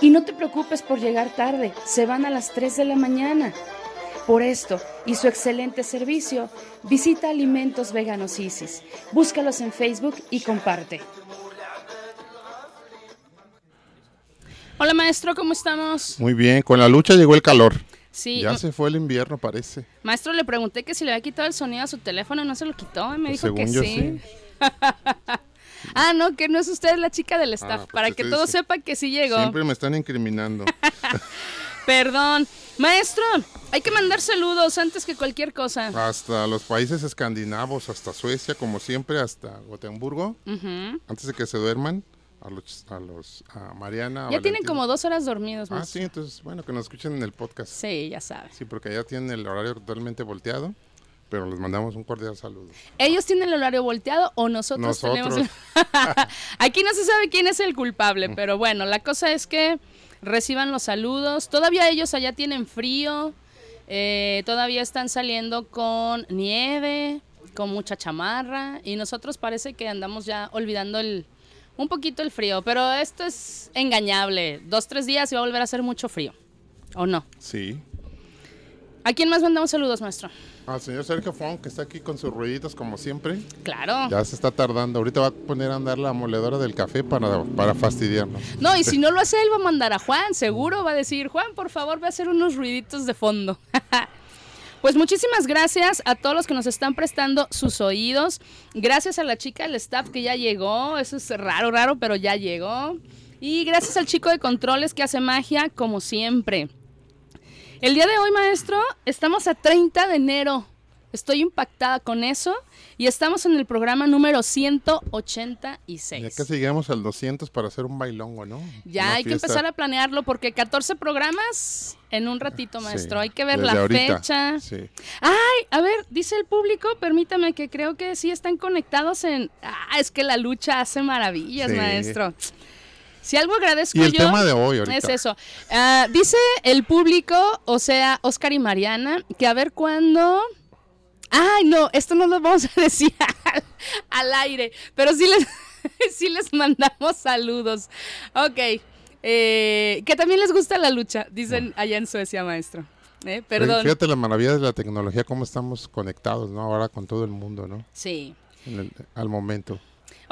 Y no te preocupes por llegar tarde, se van a las 3 de la mañana. Por esto y su excelente servicio, visita Alimentos Veganos Isis. Búscalos en Facebook y comparte. Hola maestro, ¿cómo estamos? Muy bien, con la lucha llegó el calor. Sí, Ya se fue el invierno, parece. maestro le pregunté que si le había quitado el sonido a su teléfono y no se lo quitó y me Pues dijo que yo sí. ah, no, que no es usted la chica del staff, pues para que todos sepan que sí llegó. Siempre me están incriminando. Perdón. Maestro, hay que mandar saludos antes que cualquier cosa. hasta los países escandinavos, hasta Suecia, como siempre, hasta Gotemburgo, antes de que se duerman, a los, a los, a Mariana. Ya tienen como dos horas dormidos, Ah, maestro. sí, entonces, bueno, que nos escuchen en el podcast. Sí, ya sabes. Sí, porque allá tienen el horario totalmente volteado. Pero les mandamos un cordial saludo. ¿Ellos tienen el horario volteado o nosotros, Nosotros. tenemos? Aquí no se sabe quién es el culpable, pero bueno, la cosa es que reciban los saludos. Todavía ellos allá tienen frío, eh, todavía están saliendo con nieve, con mucha chamarra y nosotros parece que andamos ya olvidando el un poquito el frío, pero esto es engañable. Dos, tres días y va a volver a hacer mucho frío. ¿O no? Sí. ¿A quién más mandamos saludos, maestro? Al señor Sergio Fon, que está aquí con sus ruiditos como siempre. Claro. Ya se está tardando. Ahorita va a poner a andar la moledora del café para, para fastidiarnos. No, y si no lo hace él, va a mandar a Juan, seguro va a decir, Juan, por favor, ve a hacer unos ruiditos de fondo. Pues muchísimas gracias a todos los que nos están prestando sus oídos. Gracias a la chica del staff que ya llegó. Eso es raro, raro, pero ya llegó. Y gracias al chico de controles que hace magia, como siempre. El día de hoy, maestro, estamos a 30 de enero. Estoy impactada con eso. Y estamos en el programa número 186. Ya casi llegamos al 200 para hacer un bailongo, ¿no? Ya Una hay que empezar a planearlo porque 14 programas en un ratito, maestro. Sí, hay que ver la ahorita, fecha. Sí. Ay, a ver, dice el público, permítame que creo que sí están conectados en... Ah, es que la lucha hace maravillas, Sí. maestro. Si algo agradezco Y el yo... tema de hoy ahorita. Es eso. Ah, dice el público, o sea, Oscar y Mariana, que a ver cuándo... Ay, no, esto no lo vamos a decir al, al aire, pero sí les, sí les mandamos saludos. Ok, eh, que también les gusta la lucha, dicen allá en Suecia, maestro. Eh, perdón. Fíjate la maravilla de la tecnología, cómo estamos conectados, ¿no? Ahora con todo el mundo, ¿no? Sí. El- al momento.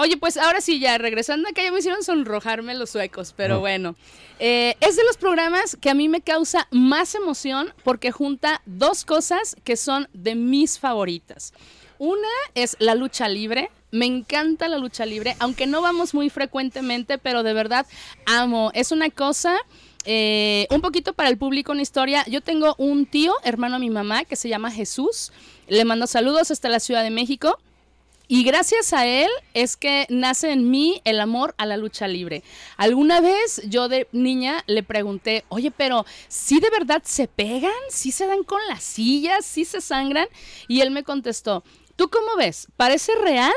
Oye, pues ahora sí, ya regresando acá, ya me hicieron sonrojarme los suecos, pero Ah. bueno. Eh, es de los programas que a mí me causa más emoción porque junta dos cosas que son de mis favoritas. Una es la lucha libre. Me encanta la lucha libre, aunque no vamos muy frecuentemente, pero de verdad amo. Es una cosa eh, un poquito para el público una historia. Yo tengo un tío, hermano de mi mamá, que se llama Jesús. Le mando saludos hasta la Ciudad de México. Y gracias a él es que nace en mí el amor a la lucha libre. Alguna vez yo de niña le pregunté, oye, pero ¿sí de verdad se pegan? ¿Sí se dan con las sillas? ¿Sí se sangran? Y él me contestó, ¿tú cómo ves? ¿Parece real?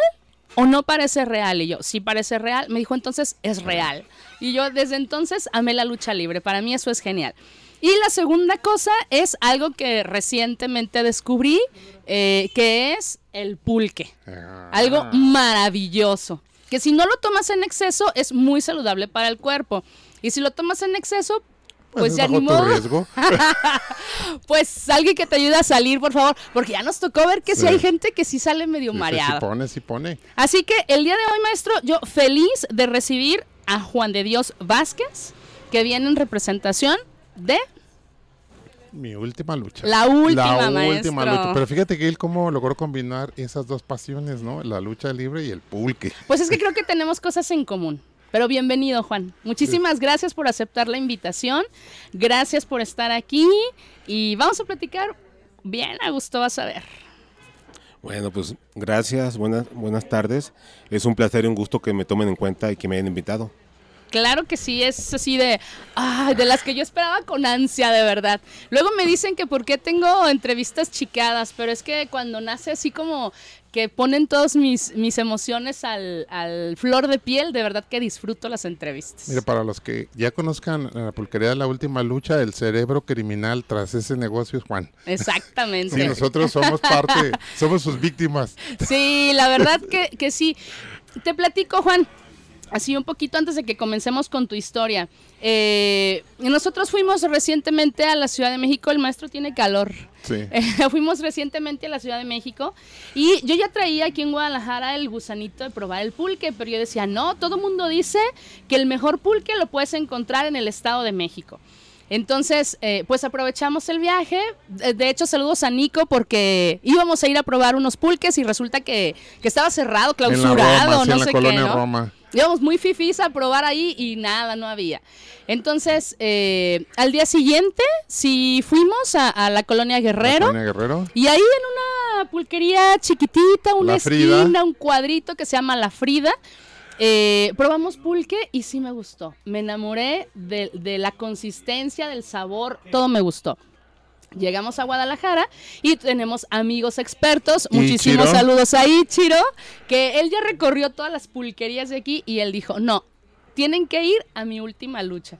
¿O no parece real? Y yo, sí parece real. Me dijo, entonces es real. Y yo desde entonces amé la lucha libre. Para mí eso es genial. Y la segunda cosa es algo que recientemente descubrí, eh, que es el pulque. Ah. Algo maravilloso. Que si no lo tomas en exceso es muy saludable para el cuerpo. Y si lo tomas en exceso, pues, es ya ni modo. riesgo. Pues alguien que te ayude a salir, por favor. Porque ya nos tocó ver que si Sí. hay gente que sí sale medio Sí, sí, mareada. sí pone, sí pone. Así que el día de hoy, maestro, yo feliz de recibir a Juan de Dios Vázquez, que viene en representación de Mi última lucha. La última, La maestro. última lucha. Pero fíjate que él cómo logró combinar esas dos pasiones, ¿no? La lucha libre y el pulque. Pues es que creo que tenemos cosas en común. Pero bienvenido, Juan. Muchísimas gracias por aceptar la invitación. Gracias por estar aquí. Y vamos a platicar bien a gusto, vas a ver. Bueno, pues gracias, buenas, buenas tardes. Es un placer y un gusto que me tomen en cuenta y que me hayan invitado. Claro que sí, es así de, ay, de las que yo esperaba con ansia, de verdad. Luego me dicen que por qué tengo entrevistas chicadas, pero es que cuando nace así como que ponen todas mis, mis emociones al, al flor de piel, de verdad que disfruto las entrevistas. Mira, para los que ya conozcan la pulquería de la última lucha, el cerebro criminal tras ese negocio es Juan. Exactamente. Sí, nosotros somos parte, somos sus víctimas. Sí, la verdad que, que sí. Te platico, Juan, así un poquito antes de que comencemos con tu historia. Eh, nosotros fuimos recientemente a la Ciudad de México, el maestro tiene calor. Sí. Eh, fuimos recientemente a la Ciudad de México y yo ya traía aquí en Guadalajara el gusanito de probar el pulque, pero yo decía, no, todo mundo dice que el mejor pulque lo puedes encontrar en el Estado de México. Entonces, eh, pues aprovechamos el viaje. De hecho, saludos a Nico porque íbamos a ir a probar unos pulques y resulta que, que estaba cerrado, En la clausurado, Roma, sí, no en la sé colonia qué. ¿no? Roma. Íbamos muy fifís a probar ahí y nada, no había. Entonces, eh, al día siguiente, sí fuimos a, a la colonia La Guerrero. colonia Guerrero. Y ahí en una pulquería chiquitita, una La esquina, un cuadrito que se llama La Frida, eh, probamos pulque y sí me gustó. Me enamoré de, de la consistencia, del sabor, todo me gustó. Llegamos a Guadalajara y tenemos amigos expertos. ¿Y Muchísimos Chiro? saludos ahí, Chiro, que él ya recorrió todas las pulquerías de aquí y él dijo, no, tienen que ir a mi última lucha.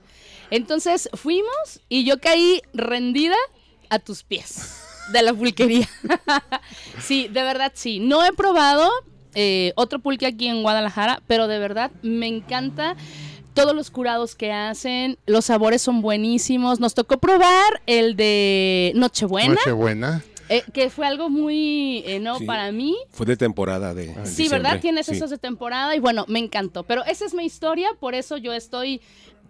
Entonces fuimos y yo caí rendida a tus pies de la pulquería. sí, de verdad sí. No he probado eh, otro pulque aquí en Guadalajara, pero de verdad me encanta todos los curados que hacen. Los sabores son buenísimos. Nos tocó probar el de Nochebuena, Nochebuena. eh, que fue algo muy, eh, ¿no? Sí. Para mí. Fue de temporada de. Ah, Sí, ¿verdad? Tienes sí. esos de temporada y bueno, me encantó. Pero esa es mi historia, por eso yo estoy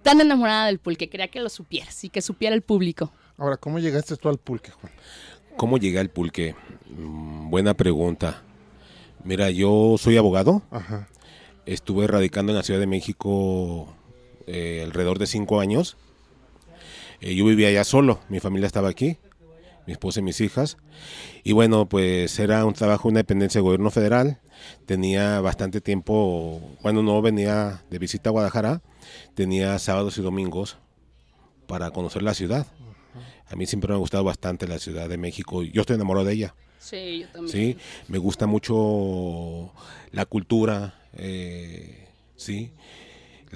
tan enamorada del pulque. Quería que lo supieras y que supiera el público. Ahora, ¿cómo llegaste tú al pulque, Juan? ¿Cómo llegué al pulque? Mm, buena pregunta. Mira, yo soy abogado. Ajá. Estuve radicando en la Ciudad de México eh, alrededor de cinco años. Eh, yo vivía allá solo, mi familia estaba aquí, mi esposa y mis hijas. Y bueno, pues era un trabajo, una dependencia del gobierno federal. Tenía bastante tiempo, cuando no venía de visita a Guadalajara, tenía sábados y domingos para conocer la ciudad. A mí siempre me ha gustado bastante la Ciudad de México. Yo estoy enamorado de ella. Sí, yo también. Sí, me gusta mucho la cultura, eh, sí,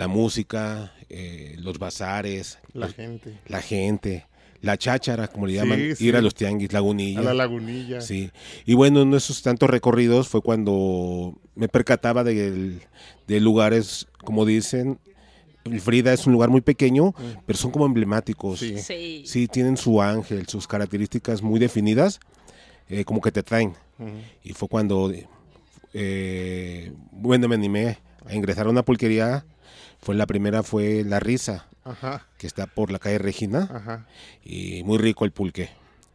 la música, eh, los bazares, La los- gente. la gente, la cháchara, como le llaman, sí. ir a los tianguis, lagunilla. A la lagunilla. Sí, y bueno, en esos tantos recorridos fue cuando me percataba de, de lugares, como dicen, el Frida es un lugar muy pequeño, pero son como emblemáticos. Sí. Sí. Sí, tienen su ángel, sus características muy definidas, eh, como que te traen. Y fue cuando, eh, bueno, me animé a ingresar a una pulquería. Fue la primera, fue La Risa, Ajá. que está por la calle Regina. Ajá. Y muy rico el pulque.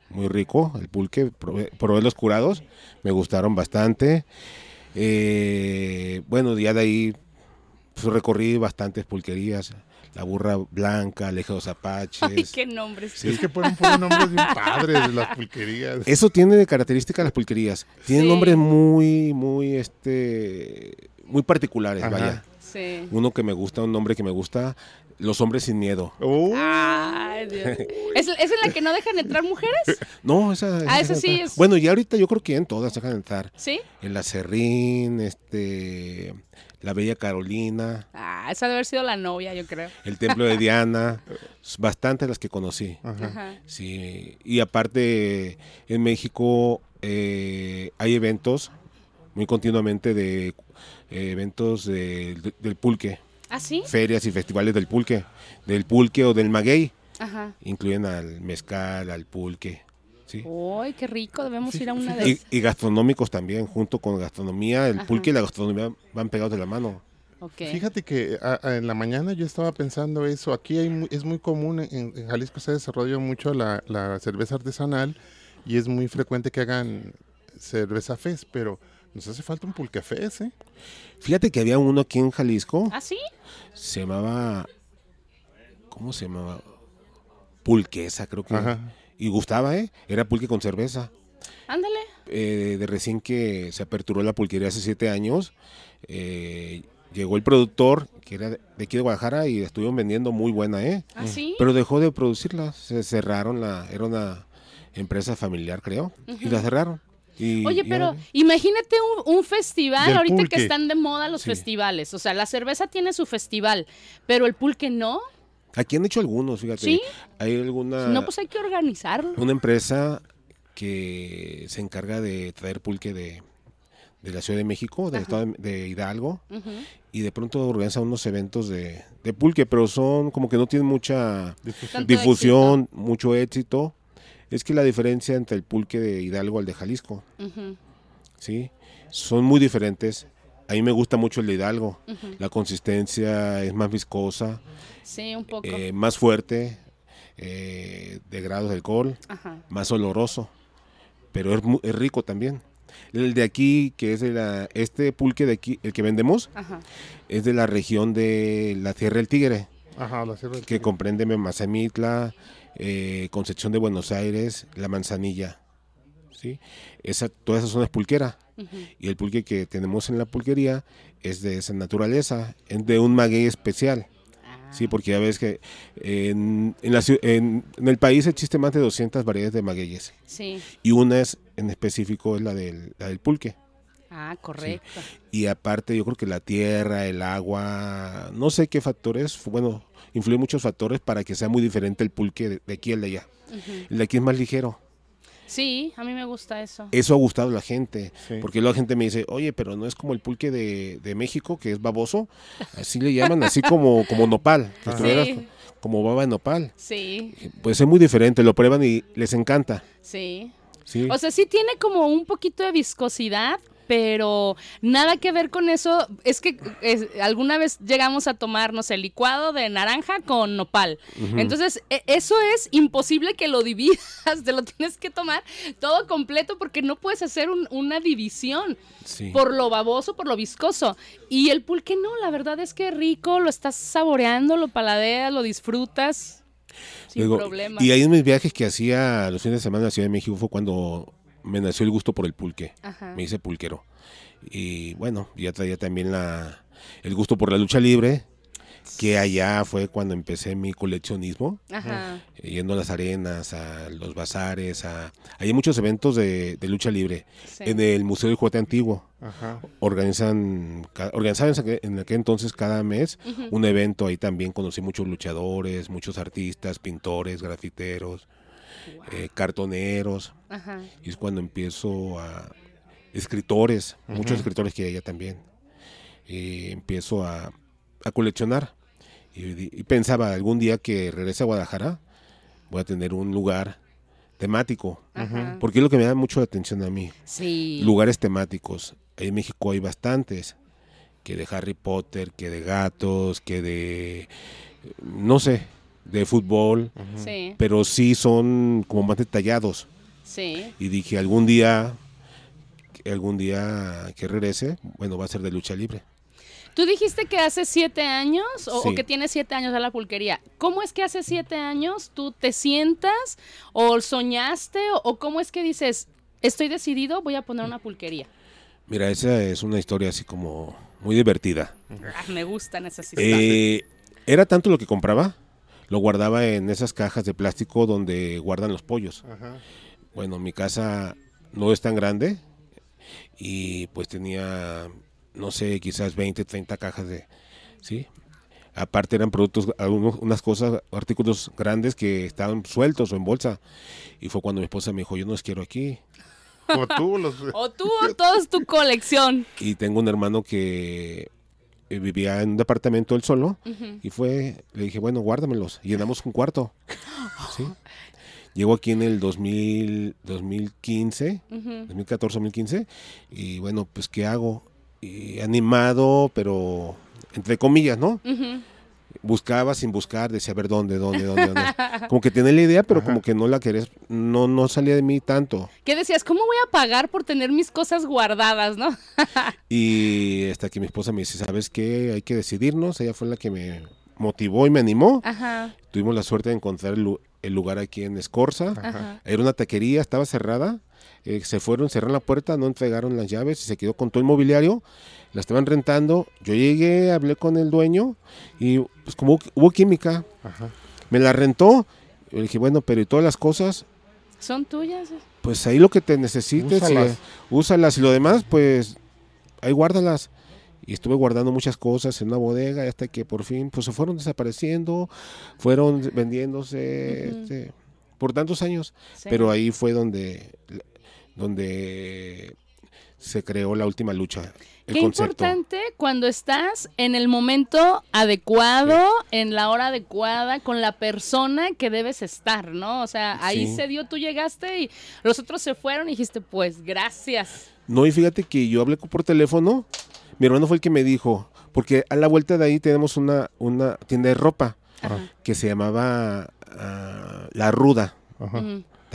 Muy rico el pulque. Probé, probé los curados, me gustaron bastante. Eh, bueno, ya de ahí pues, recorrí bastantes pulquerías. La Burra Blanca, Alejados Apaches. Ay, qué nombres. Sí. Es que ponen, ponen nombres bien padres de las pulquerías. Eso tiene de característica las pulquerías. Tienen Sí. nombres muy, muy, este, muy particulares, Ajá. vaya. Sí. Uno que me gusta, un nombre que me gusta, Los Hombres Sin Miedo. Uh, Ay, Dios. ¿Es, ¿Es en la que no dejan entrar mujeres? No, esa... Ah, esa esa sí es- Bueno, ya ahorita yo creo que en todas dejan entrar. ¿Sí? En la Serrín, este, la Bella Carolina, Ah, esa debe haber sido la novia, yo creo. el Templo de Diana, bastante las que conocí. Ajá. Ajá. Sí, y aparte en México eh, hay eventos muy continuamente de eventos de- de- del pulque, ¿Ah, sí? ferias y festivales del pulque, del pulque o del maguey, Ajá. incluyen al mezcal, al pulque, sí. Uy, qué rico, debemos ir a una de Y, esas. y gastronómicos también, junto con gastronomía, el Ajá. pulque y la gastronomía van pegados de la mano. Ok. Fíjate que a- a- en la mañana yo estaba pensando eso. Aquí hay mu- es muy común, en, en Jalisco se desarrolla mucho la, la cerveza artesanal y es muy frecuente que hagan cerveza fest, pero nos hace falta un pulque fest, ¿eh? Fíjate que había uno aquí en Jalisco, ¿Ah, sí? se llamaba, ¿cómo se llamaba? Pulquesa, creo que. Ajá. Y gustaba, ¿eh? Era pulque con cerveza. Ándale. Eh, de recién que se aperturó la pulquería hace siete años, eh, llegó el productor, que era de aquí de Guadalajara, y la estuvieron vendiendo muy buena, ¿eh? ¿Ah, sí? Pero dejó de producirla, se cerraron, la, era una empresa familiar, creo, y la cerraron. Y- Oye, pero ahora- imagínate un, un festival, Del ahorita pulque. que están de moda los Sí. festivales. O sea, la cerveza tiene su festival, pero el pulque no. Aquí han hecho algunos, fíjate. ¿Sí? Hay alguna... No, pues hay que organizarlo. una empresa que se encarga de traer pulque de, de la Ciudad de México, del estado de, Hidalgo, y de pronto organiza unos eventos de, de pulque, pero son como que no tienen mucha difusión, mucho éxito. Es que la diferencia entre el pulque de Hidalgo al de Jalisco. ¿sí? Son muy diferentes. A mí me gusta mucho el de Hidalgo. La consistencia es más viscosa, Sí, un poco. eh, más fuerte, eh, de grados de alcohol. Ajá. más oloroso, pero es, mu- es rico también. El de aquí, que es de la, este pulque de aquí, el que vendemos, Ajá. es de la región de la Tierra del Tigre, Ajá, la cerveza. que comprende Mazamitla, eh, Concepción de Buenos Aires, La Manzanilla. ¿sí? Esa, toda esa zona es pulquera. Y el pulque que tenemos en la pulquería es de esa naturaleza, es de un maguey especial. Sí, porque ya ves que en, en la en- en el país existe más de 200 variedades de magueyes. Sí. Y una es, en específico es la del, la del pulque. Ah, correcto. Y aparte yo creo que la tierra, el agua, no sé qué factores, bueno, influyen muchos factores para que sea muy diferente el pulque de, de aquí al de allá. El de aquí es más ligero. Sí, a mí me gusta eso. Eso ha gustado a la gente, Sí. porque luego la gente me dice, oye, pero no es como el pulque de, de México, que es baboso, así le llaman, así como, como nopal, que Sí. como baba de nopal. Sí, Pues es muy diferente, lo prueban y les encanta. sí. ¿sí? O sea, sí tiene como un poquito de viscosidad, pero nada que ver con eso. Es que es- alguna vez llegamos a tomar, no sé, licuado de naranja con nopal. Entonces, e- eso es imposible que lo dividas, te lo tienes que tomar todo completo porque no puedes hacer un- una división Sí. por lo baboso, por lo viscoso. Y el pulque no, la verdad es que rico, lo estás saboreando, lo paladeas, lo disfrutas sin Luego, problema. Y en mis viajes que hacía los fines de semana en la Ciudad de México fue cuando me nació el gusto por el pulque. Ajá. Me hice pulquero. Y bueno, ya traía también la, el gusto por la lucha libre, que allá fue cuando empecé mi coleccionismo, Ajá. yendo a las arenas, a los bazares, a... Hay muchos eventos de, de lucha libre. sí. En el Museo del Juguete Antiguo Ajá. organizan, organizaban en aquel- en aquel entonces cada mes un evento. Ahí también conocí muchos luchadores, muchos artistas, pintores, grafiteros, eh, cartoneros. Ajá. Y es cuando empiezo a... Escritores, muchos escritores que hay allá también. Y empiezo a, a coleccionar. Y, pensaba, algún día que regrese a Guadalajara, voy a tener un lugar temático. Ajá. Porque es lo que me da mucho atención a mí. Sí. Lugares temáticos. Ahí en México hay bastantes. Que de Harry Potter, que de gatos, que de... No sé, de fútbol. Sí, Pero sí son como más detallados sí. y dije algún día algún día que regrese bueno va a ser de lucha libre Tú dijiste que hace siete años o, que tienes siete años a la pulquería. ¿Cómo es que hace siete años tú te sientas o soñaste o, o cómo es que dices, estoy decidido, voy a poner una pulquería? mira esa es una historia así como muy divertida Ah, me gustan esas historias. Eh, era tanto lo que compraba lo guardaba en esas cajas de plástico donde guardan los pollos Ajá. bueno mi casa no es tan grande y pues tenía no sé quizás 20 30 cajas de sí aparte eran productos algunos unas cosas artículos grandes que estaban sueltos o en bolsa y fue cuando mi esposa me dijo yo no los quiero aquí Como tú los... o tú o toda es tu colección. y tengo un hermano que eh, vivía en un departamento él solo y fue le dije bueno guárdamelos llenamos un cuarto. Sí. Llego aquí en el 2000, 2015, 2014, 2015, y bueno, pues ¿qué hago? Y animado, pero entre comillas, ¿no? Buscaba sin buscar, decía, a ver, ¿dónde, dónde, dónde, dónde? Como que tenía la idea, pero como que no la querías, no, no salía de mí tanto. ¿Qué decías? ¿Cómo voy a pagar por tener mis cosas guardadas, no? Y hasta que mi esposa me dice, ¿sabes qué? Hay que decidirnos. Ella fue la que me motivó y me animó. Ajá, Tuvimos la suerte de encontrar el lugar aquí en Escorza. ajá. Era una taquería, estaba cerrada. Eh, se fueron, cerraron la puerta, no entregaron las llaves y se quedó con todo el mobiliario. La estaban rentando. Yo llegué, hablé con el dueño y pues como hubo química, Ajá. me la rentó. Yo le dije, bueno, pero ¿y todas las cosas? ¿Son tuyas? Pues ahí lo que te necesites, Úsalas. eh, úsalas y lo demás, pues ahí guárdalas. Y estuve guardando muchas cosas en una bodega hasta que por fin pues se fueron desapareciendo, fueron vendiéndose este, por tantos años. Sí. Pero ahí fue donde, donde se creó la última lucha, el Qué concepto. importante cuando estás en el momento adecuado, en la hora adecuada, con la persona que debes estar, ¿no? O sea, ahí Sí. se dio, tú llegaste y los otros se fueron y dijiste, pues gracias. No, y fíjate que yo hablé por teléfono, mi hermano fue el que me dijo, porque a la vuelta de ahí tenemos una, una tienda de ropa Ajá. que se llamaba ah, La Ruda. Ajá.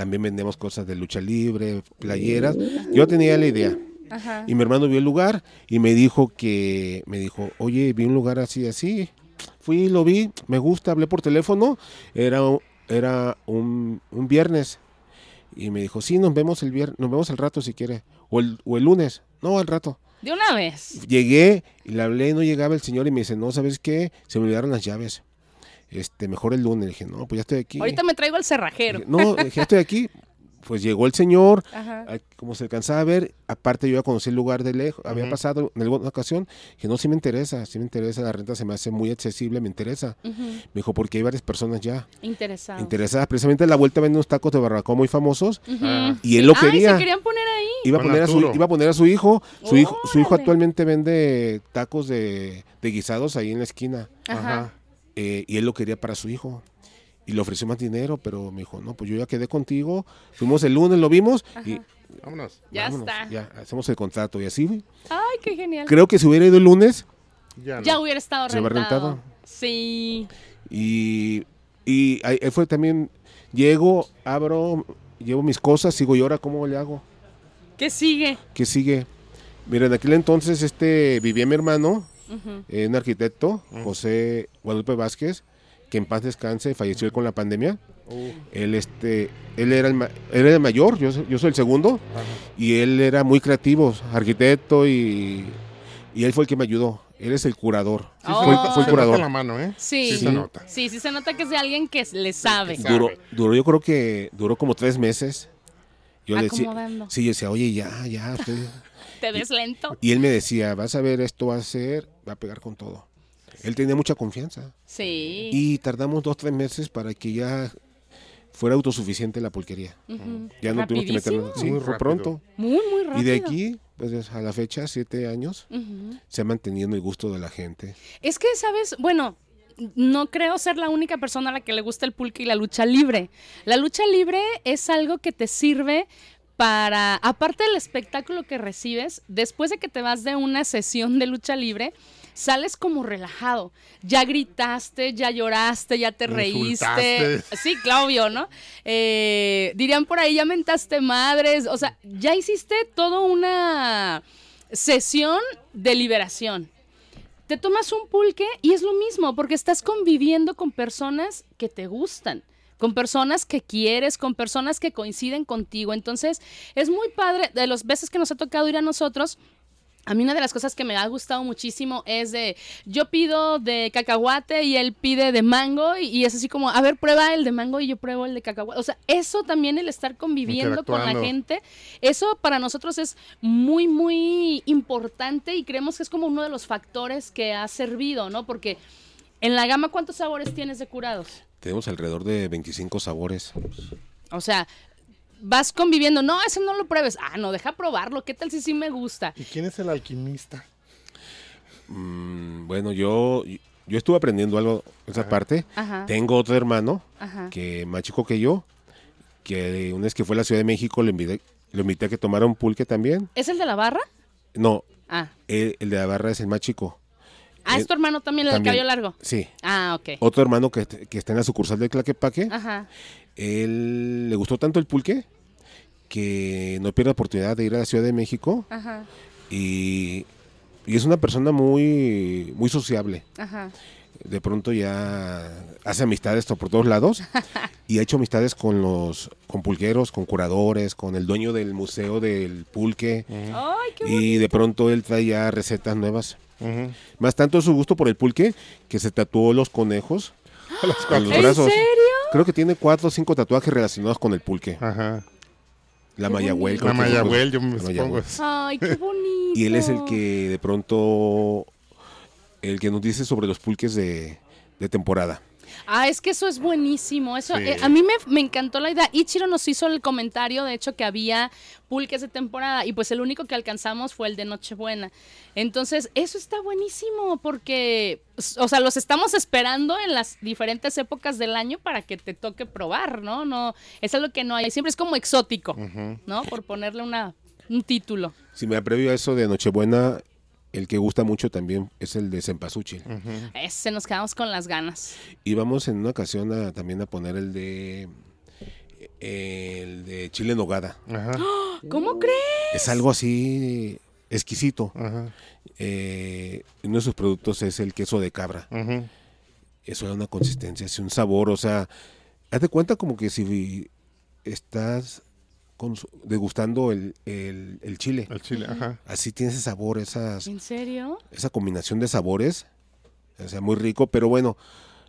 También vendemos cosas de lucha libre, playeras. Yo tenía la idea. Ajá. Y mi hermano vio el lugar y me dijo que, me dijo, oye, vi un lugar así, así. Fui, lo vi, me gusta, hablé por teléfono. Era, un- era un, un viernes. Y me dijo, sí, nos vemos el viernes, nos vemos al rato si quiere. O el, o el lunes. No, al rato. De una vez. Llegué y le hablé, no llegaba el señor y me dice, no, ¿sabes qué? Se me olvidaron las llaves. Este, mejor el lunes. Le dije, no, pues ya estoy aquí. Ahorita me traigo el cerrajero. Dije, no, dije, ya estoy aquí. Pues llegó el señor, Ajá. como se alcanzaba a ver, aparte yo ya conocí el lugar de lejos, había pasado en alguna ocasión, que no, sí me interesa, sí me interesa, la renta se me hace muy accesible, me interesa. Me dijo, porque hay varias personas ya Interesado. interesadas. Precisamente a la vuelta venden unos tacos de barbacoa muy famosos. Ah. y él lo Ay, quería. se querían poner ahí. Iba a, poner a su, iba a poner a su hijo. Su hijo, su hijo actualmente vende tacos de, de guisados ahí en la esquina. Ajá. Eh, y él lo quería para su hijo. Y le ofreció más dinero, pero me dijo, no, pues yo ya quedé contigo. Fuimos el lunes, lo vimos y Vámonos. Ya vámonos, está. Ya, hacemos el contrato. Y así, güey. Ay, qué genial. creo que si hubiera ido el lunes Ya, no. Ya hubiera estado ¿Se hubiera rentado. rentado? Sí. y, y ahí ahí fue también, llego, abro, llevo mis cosas, sigo y ahora cómo le hago. ¿Qué sigue? ¿Qué sigue? Mira, en aquel entonces este vivía mi hermano, Eh, un arquitecto, José Guadalupe Vázquez, que en paz descanse, falleció con la pandemia. Uh, Él, este, él era el, ma- él era el mayor, yo, soy- yo soy el segundo, y él era muy creativo, arquitecto, y, y él fue el que me ayudó. Él es el curador. Sí, Oh. se fue, el se nota curador. la mano, ¿eh? Sí. Sí se nota. Sí, sí se nota que es de alguien que le sabe. sabe. Duró, duró, yo creo que duró como tres meses. Yo le decía, sí, yo decía, oye, ya, ya. usted-". Te des lento. Y él me decía, vas a ver, esto va a ser, va a pegar con todo. Él tenía mucha confianza. Sí. Y tardamos dos, tres meses para que ya fuera autosuficiente la pulquería. Ya no tuvimos que meternos. Sí, Muy fue pronto. Muy, muy rápido. Y de aquí, pues a la fecha, siete años, se ha mantenido el gusto de la gente. Es que, ¿sabes? Bueno, no creo ser la única persona a la que le gusta el pulque y la lucha libre. La lucha libre es algo que te sirve para, aparte del espectáculo que recibes, después de que te vas de una sesión de lucha libre, sales como relajado. Ya gritaste, ya lloraste, ya te reíste. Sí, Claudio, ¿no? Eh, dirían por ahí, ya mentaste madres. O sea, ya hiciste toda una sesión de liberación te tomas un pulque y es lo mismo, porque estás conviviendo con personas que te gustan, con personas que quieres, con personas que coinciden contigo. Entonces, es muy padre, de las veces que nos ha tocado ir a nosotros. A mí una de las cosas que me ha gustado muchísimo es de, yo pido de cacahuate y él pide de mango y, y es así como, a ver, prueba el de mango y yo pruebo el de cacahuate. O sea, eso también el estar conviviendo con la gente, eso para nosotros es muy, muy importante y creemos que es como uno de los factores que ha servido, ¿no? Porque en la gama, ¿cuántos sabores tienes de curados? Tenemos alrededor de 25 sabores. O sea, vas conviviendo, no, ese no lo pruebes. Ah, no, deja probarlo, ¿qué tal si sí me gusta? ¿Y quién es el alquimista? Mm, bueno, yo, yo estuve aprendiendo algo esa parte. Ajá. Tengo otro hermano Ajá. que más chico que yo, que una vez que fue a la Ciudad de México le invité, lo invité a que tomara un pulque también. ¿Es el de la barra? No, Ah. el, el de la barra es el más chico. Ah, es Eh, tu hermano también, el también. del cabello largo. Sí. Ah, ok. Otro hermano que, que está en la sucursal de Tlaquepaque, Ajá. Él le gustó tanto el pulque que no pierde la oportunidad de ir a la Ciudad de México Ajá. y, y es una persona muy, muy sociable. Ajá. De pronto ya hace amistades por todos lados y ha hecho amistades con los con pulqueros, con curadores, con el dueño del museo del pulque Ay, qué y de pronto él trae ya recetas nuevas. Más tanto su gusto por el pulque que se tatuó los conejos los ¿En brazos. serio? Creo que tiene cuatro o cinco tatuajes relacionados con el pulque. Ajá. La creo La cosa- yo me supongo. Ay, qué bonito. Y él es el que de pronto, el que nos dice sobre los pulques de, de temporada. Ah, es que eso es buenísimo. Eso, Sí. eh, a mí me, me encantó la idea. Ichiro nos hizo el comentario, de hecho, que había pulques de temporada y pues el único que alcanzamos fue el de Nochebuena. Entonces, eso está buenísimo porque, o sea, los estamos esperando en las diferentes épocas del año para que te toque probar, ¿no? No, es algo que no hay. Siempre es como exótico. ¿no? Por ponerle una, un título. Si me previo a eso de Nochebuena, el que gusta mucho también es el de Cempasúchil. Ujú. Ese nos quedamos con las ganas. Y vamos en una ocasión a, también a poner el de el de chile en nogada. Ajá. ¿Cómo crees? Es algo así exquisito. Ajá. Eh, uno de sus productos es el queso de cabra. Ujú. Eso da una consistencia, es un sabor, o sea, haz de cuenta como que si estás degustando el, el- el chile. El chile, ajá. Así tiene ese sabor, esas, ¿En serio? esa combinación de sabores, o sea, muy rico, pero bueno,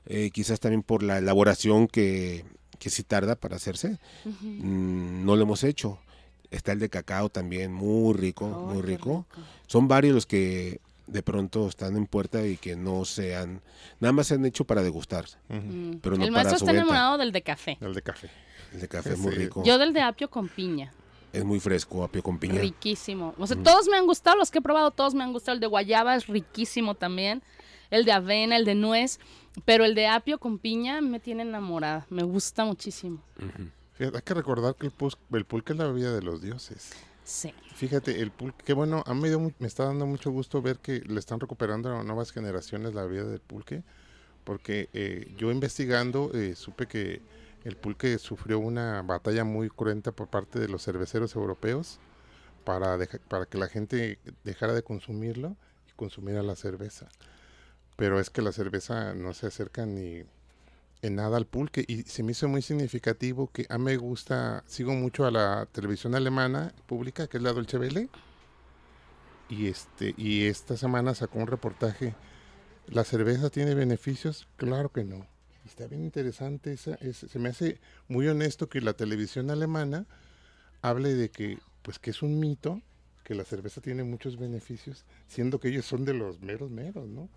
eh, quizás también por la elaboración que, que sí tarda para hacerse, mm, no lo hemos hecho. Está el de cacao también, muy rico, Ay, muy rico. Son varios los que de pronto están en puerta y que no se han, nada más se han hecho para degustar, Mm. pero no el para maestro su está venta. enamorado del de café. El de café. El de café es muy Sí. rico, Yo del de apio con piña. es muy fresco, apio con piña. Riquísimo. O sea, todos me han gustado, los que he probado, todos me han gustado. El de guayaba es riquísimo también. El de avena, el de nuez. Pero el de apio con piña me tiene enamorada. Me gusta muchísimo. Fíjate, hay que recordar que el, pus- el pulque es la bebida de los dioses. Sí. Fíjate, el pulque, qué bueno, a mí me, dio mu- me está dando mucho gusto ver que le están recuperando a nuevas generaciones la bebida del pulque, porque eh, yo investigando eh, supe que el pulque sufrió una batalla muy cruenta por parte de los cerveceros europeos para, para que la gente dejara de consumirlo y consumiera la cerveza. Pero es que la cerveza no se acerca ni en nada al pulque y se me hizo muy significativo que a mí me gusta, sigo mucho a la televisión alemana pública, que es la Dolce Welle, y este y esta semana sacó un reportaje. ¿La cerveza tiene beneficios? Claro que no. Está bien interesante, esa, esa- se me hace muy honesto que la televisión alemana hable de que pues que es un mito que la cerveza tiene muchos beneficios, siendo que ellos son de los meros meros, ¿no?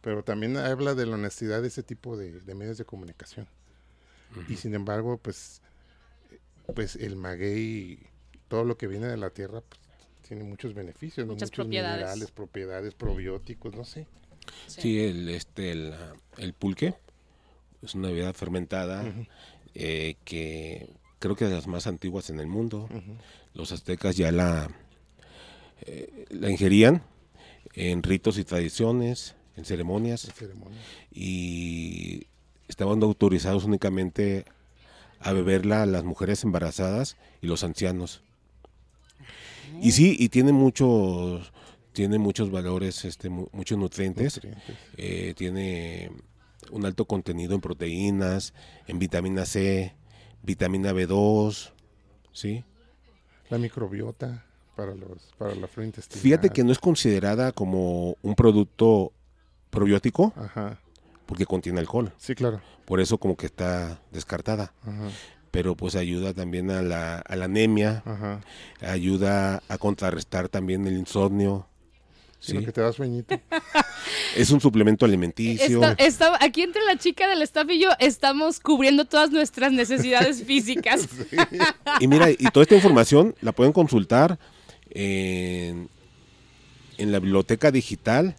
Pero también habla de la honestidad de ese tipo de, de medios de comunicación. Y sin embargo, pues, eh, pues el maguey, todo lo que viene de la tierra, pues, tiene muchos beneficios, ¿no? Muchas muchos propiedades. minerales, propiedades, probióticos, no sé. Sí, el, este, el, ah, el pulque es una bebida fermentada eh, que creo que es de las más antiguas en el mundo. Los aztecas ya la, eh, la ingerían en ritos y tradiciones, en ceremonias, ceremonia. y estaban autorizados únicamente a beberla las mujeres embarazadas y los ancianos. Y sí, y tiene muchos, tiene muchos valores, este, mu- muchos nutrientes. Nutrientes. Eh, tiene un alto contenido en proteínas, en vitamina C, vitamina B2, ¿sí? La microbiota para los para la flora intestinal. Fíjate que no es considerada como un producto probiótico Ajá. porque contiene alcohol. Sí, claro. Por eso como que está descartada. Ajá. Pero pues ayuda también a la, a la anemia, Ajá. ayuda a contrarrestar también el insomnio. Sino ¿sí? que te da sueñito. Es un suplemento alimenticio. Está- está- aquí entre la chica del staff y yo estamos cubriendo todas nuestras necesidades físicas. Y mira, y toda esta información la pueden consultar en, en la biblioteca digital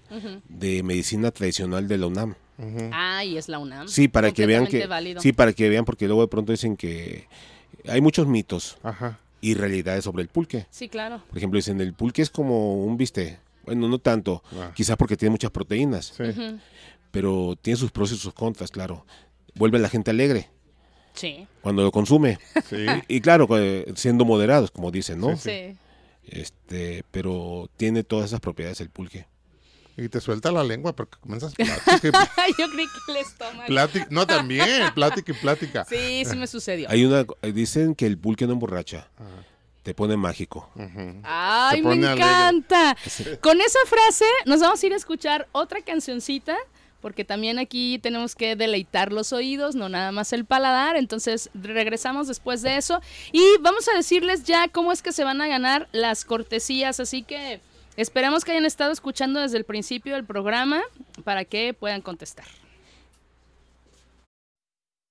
de medicina tradicional de la UNAM. Ujú. Ay, es la UNAM. Sí, para que vean que válido. sí, para que vean porque luego de pronto dicen que hay muchos mitos Ajá. y realidades sobre el pulque. Sí, claro. Por ejemplo, dicen el pulque es como un bistec. Bueno, no tanto, Ah. quizás porque tiene muchas proteínas, Sí. Pero tiene sus pros y sus contras, claro. Vuelve a la gente alegre Sí. cuando lo consume. Sí. Y claro, siendo moderados, como dicen, ¿no? Sí, Sí. Este, pero tiene todas esas propiedades el pulque. Y te suelta la lengua porque comienzas plática y Yo creí que el estómago. plática. No, también, plática y plática. Sí, sí me sucedió. Hay una dicen que el pulque no emborracha, Ah, te pone mágico. Ay, me alegre. encanta. Con esa frase nos vamos a ir a escuchar otra cancioncita, porque también aquí tenemos que deleitar los oídos, no nada más el paladar. Entonces regresamos después de eso y vamos a decirles ya cómo es que se van a ganar las cortesías. Así que esperamos que hayan estado escuchando desde el principio del programa para que puedan contestar.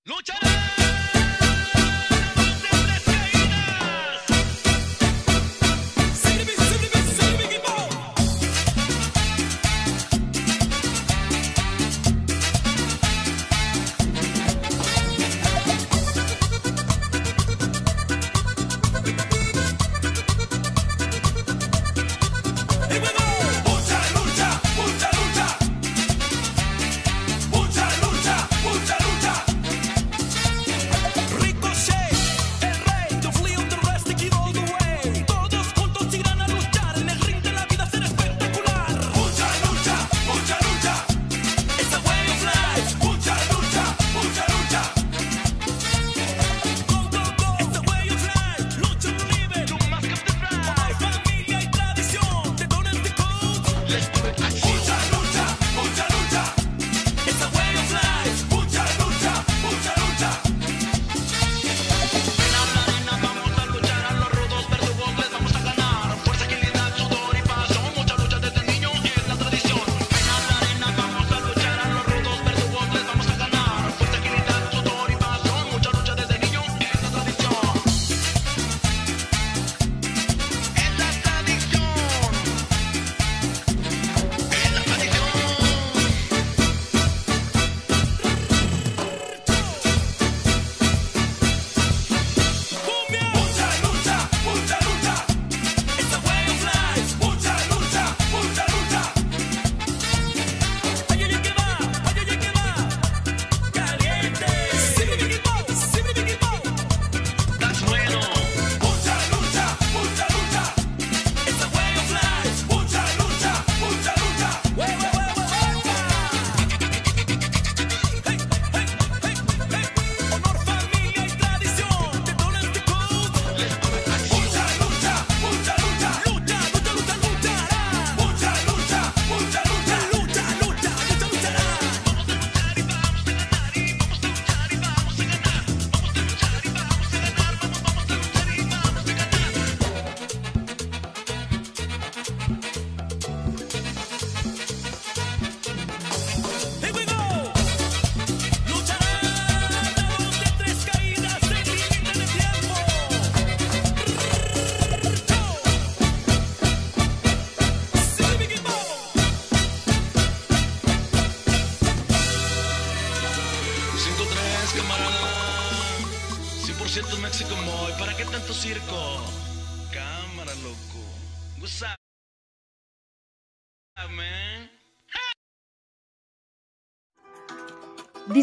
Mucha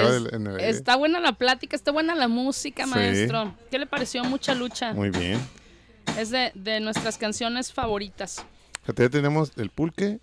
Fuera Es- del, en el- Está buena la plática, está buena la música, Sí. maestro. ¿Qué le pareció? Mucha lucha. Muy bien. Es de, de nuestras canciones favoritas. Ya tenemos el pulque,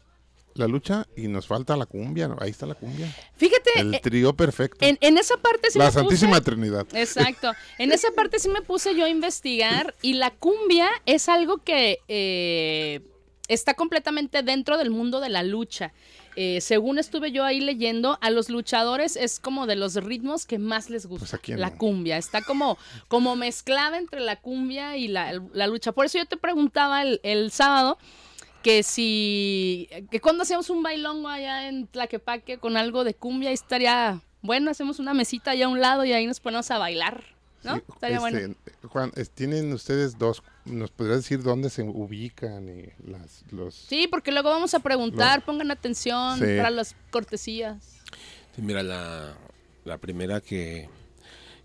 la lucha y nos falta la cumbia. ¿no? Ahí está la cumbia. Fíjate, El eh, trío perfecto. en, en esa parte sí la me puse- Santísima Trinidad. Exacto. En esa parte sí me puse yo a investigar y la cumbia es algo que eh, está completamente dentro del mundo de la lucha. Eh, según estuve yo ahí leyendo, a los luchadores es como de los ritmos que más les gusta. Pues, ¿a quién la no? cumbia. Está como, como mezclada entre la cumbia y la, la lucha. Por eso yo te preguntaba el, el sábado que si que cuando hacíamos un bailongo allá en Tlaquepaque con algo de cumbia ahí estaría bueno, hacemos una mesita allá a un lado y ahí nos ponemos a bailar, ¿no? Sí, estaría bueno. este, Juan, tienen ustedes dos. ¿Nos podrías decir dónde se ubican y las, los... Sí, porque luego vamos a preguntar, pongan atención Sí. para las cortesías. Sí, mira, la, la primera que,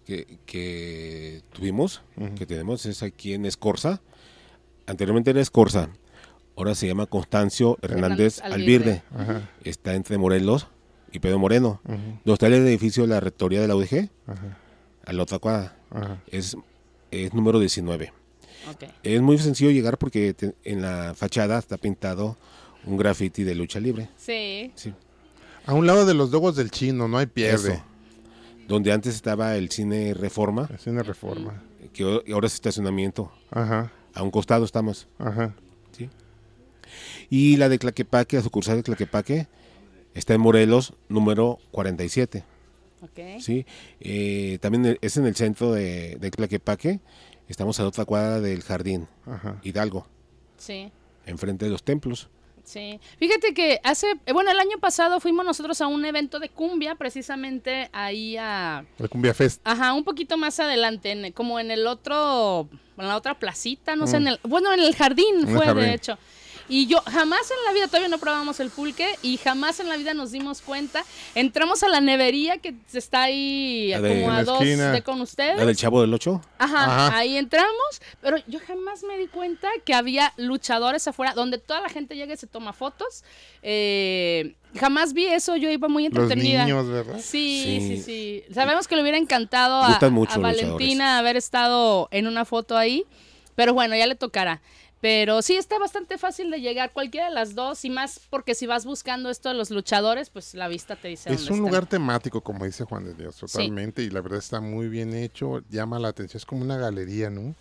que, que tuvimos, que tenemos, es aquí en Escorza. Anteriormente era Escorza, ahora se llama Constancio Hernández. Ajá, Está entre Morelos y Pedro Moreno. ujú, Donde está el edificio de la rectoría de la UDG, ajá, a la otra cuadra. ajá. Es, es número 19. Es muy sencillo llegar porque te- en la fachada está pintado un graffiti de lucha libre. Sí. Sí. A un lado de los dogos del chino, no hay pierde. Eso. Donde antes estaba el cine Reforma, Es una reforma. que ho- ahora es estacionamiento. Ajá, A un costado estamos. ajá. Y la de Claquepaque, la sucursal de Claquepaque, está en Morelos, número 47. Ok. ¿sí? Eh, también es en el centro de, de Claquepaque. Estamos a la otra cuadra del Jardín Ajá. Hidalgo, Sí. enfrente de los templos. Sí, fíjate que hace, eh, bueno, el año pasado fuimos nosotros a un evento de cumbia, precisamente ahí a, La Cumbia Fest. ajá, un poquito más adelante, en- como en el otro, en la otra placita, no sé, Mm. en el, bueno, en el jardín En el fue, jardín. de hecho. Y yo jamás en la vida, todavía no probamos el pulque y jamás en la vida nos dimos cuenta. Entramos a la nevería que está ahí La de- como a dos esquina. de con ustedes. La del Chavo del Ocho. Ajá, Ajá. ahí entramos, pero yo jamás me di cuenta que había luchadores afuera donde toda la gente llega y se toma fotos. Eh, jamás vi eso, yo iba muy Los entretenida. niños, ¿verdad? Sí, sí, Sí. sí, Sabemos que le hubiera encantado a, mucho a los Valentina haber estado en una foto ahí, pero bueno, ya le tocará. Pero sí, está bastante fácil de llegar cualquiera de las dos y más porque si vas buscando esto de los luchadores, pues la vista te dice Es dónde un están. lugar temático, como dice Juan de Dios, totalmente. Y la verdad está muy bien hecho, llama la atención. Es como una galería, ¿no?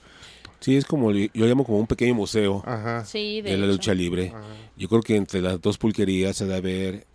Sí, es como, yo llamo como un pequeño museo Ajá. Sí, de, de la hecho. lucha libre. Ajá. Yo creo que entre las dos pulquerías se debe haber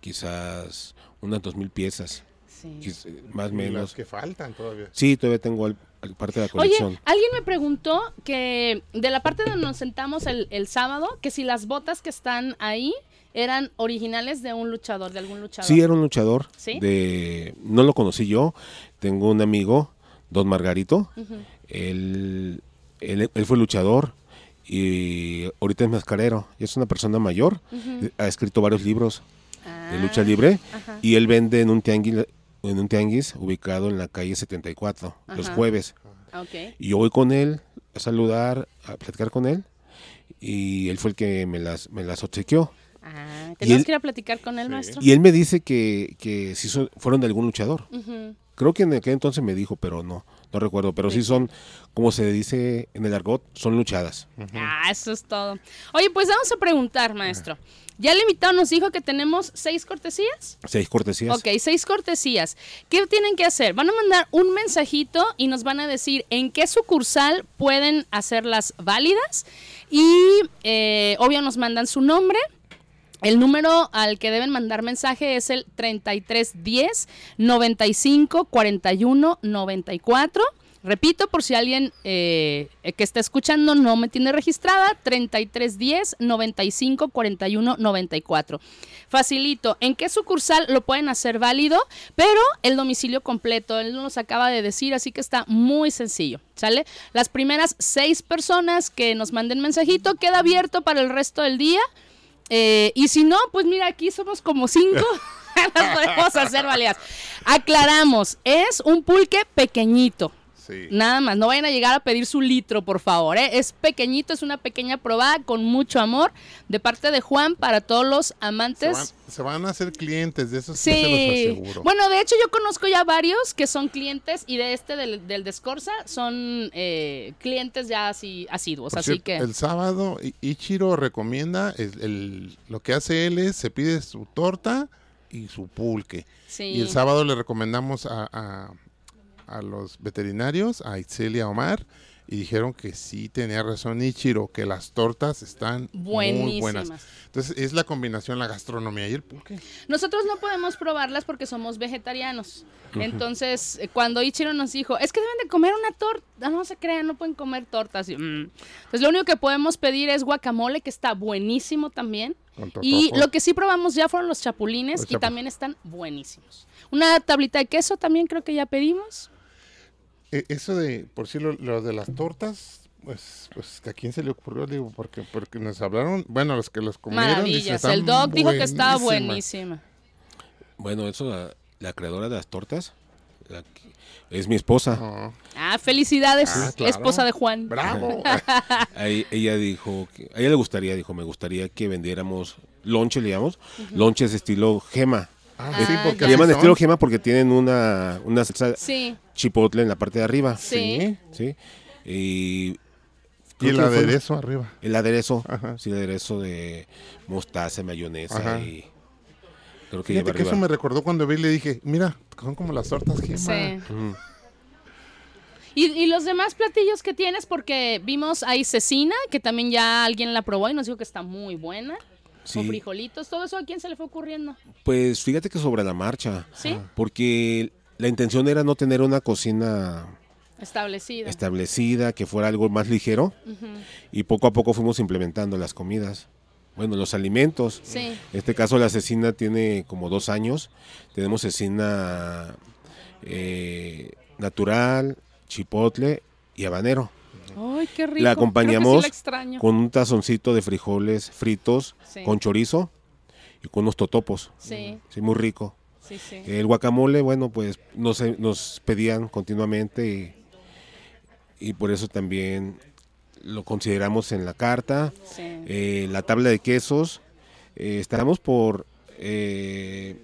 quizás unas dos mil piezas, Sí. más o Y las menos. que faltan todavía. Sí, todavía tengo al- parte de la Oye, colección. alguien me preguntó que de la parte donde nos sentamos el, el sábado, que si las botas que están ahí eran originales de un luchador, de algún luchador. Sí, era un luchador. ¿Sí? De, no lo conocí yo. Tengo un amigo, Don Margarito. Ujú. él, él, él fue luchador y ahorita es mascarero. y Es una persona mayor. Ha escrito varios libros de lucha Ah, libre. ajá. Y él vende en un tianguis, en un tianguis ubicado en la calle 74, los Ajá. jueves. Ok. Y yo voy con él a saludar, a platicar con él. Y él fue el que me las, me las obsequió. Ah, él- que ir a platicar con el Sí. maestro. Y él me dice que, que sí son- fueron de algún luchador. Creo que en aquel entonces me dijo, pero no, no recuerdo. Pero sí son, como se dice en el argot, son luchadas. Ah, eso es todo. Oye, pues vamos a preguntar, maestro. Ya el invitado nos dijo que tenemos seis cortesías. Seis cortesías. Ok, seis cortesías. ¿Qué tienen que hacer? Van a mandar un mensajito y nos van a decir en qué sucursal pueden hacerlas válidas. Y eh, obvio nos mandan su nombre. El número al que deben mandar mensaje es el 3310 95 41 94. Repito, por si alguien eh, que está escuchando no me tiene registrada, 3310 95 41 94. Facilito, ¿en qué sucursal lo pueden hacer válido? Pero el domicilio completo, él nos acaba de decir, así que está muy sencillo, ¿sale? Las primeras seis personas que nos manden mensajito queda abierto para el resto del día. Eh, y si no, pues mira, aquí somos como cinco. Las podemos hacer válidas. Aclaramos, es un pulque pequeñito. Sí. Nada más, no vayan a llegar a pedir su litro, por favor. ¿eh? Es pequeñito, es una pequeña probada con mucho amor de parte de Juan para todos los Se amantes. van, se van a hacer clientes, de eso sí, se los aseguro. bueno, de hecho yo conozco ya varios que son clientes y de este del, del Descorsa son eh, clientes ya así asiduos, Por así cierto, que El sábado, Ichiro recomienda, el, el- lo que hace él es, se pide su torta y su pulque. sí. Y el sábado le recomendamos a, a- a los veterinarios, a Itzel y a Omar, y dijeron que sí tenía razón Ichiro, que las tortas están muy buenas. Buenísimas. Entonces es la combinación, la gastronomía y el pulque. Nosotros no podemos probarlas porque somos vegetarianos. Entonces, eh, cuando Ichiro nos dijo, es que deben de comer una torta, no se crean, no pueden comer tortas. Y, mm. Entonces, lo único que podemos pedir es guacamole, que está buenísimo también. Y lo que sí probamos ya fueron los chapulines Los y también están buenísimos. Una tablita de queso también creo que ya pedimos. E- Eso de, por si lo, lo de las tortas, pues, pues ¿a quién se le ocurrió? Digo, porque, porque nos hablaron, bueno, los que los comieron. Maravillas. "Están El doc dijo que estaba buenísimas". buenísima. Bueno, eso, la, la creadora de las tortas, la es mi esposa. Ah, Ah, felicidades, Ah, claro. esposa de Juan. ¡Bravo! Ahí- ella dijo, que, a ella le gustaría, dijo, me gustaría que vendiéramos lonche, le llamamos, lonches estilo gema. Ah, sí, porque ya. Le llaman estilo gema porque tienen una, una salsa Sí, chipotle en la parte de arriba. sí. ¿sí? Y, el fue- aderezo arriba. El aderezo, Ajá. sí, el aderezo de mostaza, mayonesa Ajá. y creo que Fíjate que eso me recordó cuando vi y le dije, mira, son como las tortas Gema. Sí. Y, y los demás platillos que tienes, porque vimos ahí cecina, que también ya alguien la probó y nos dijo que está muy buena. Con Sí, frijolitos, todo eso a quién se le fue ocurriendo. pues fíjate que sobre la marcha, ¿Sí? porque la intención era no tener una cocina Establecida. establecida, que fuera algo más ligero y poco a poco fuimos implementando las comidas. Bueno, los alimentos. Sí. En este caso la cecina tiene como dos años. Tenemos cecina eh, natural, chipotle y habanero. Ay, qué rico. La acompañamos sí la extraño. con un tazoncito de frijoles fritos Sí. con chorizo y con unos totopos. Sí, Sí, muy rico. sí, sí. El guacamole, bueno, pues nos, nos pedían continuamente y, y por eso también lo consideramos en la carta. sí. Eh, la tabla de quesos, eh, estamos por, eh,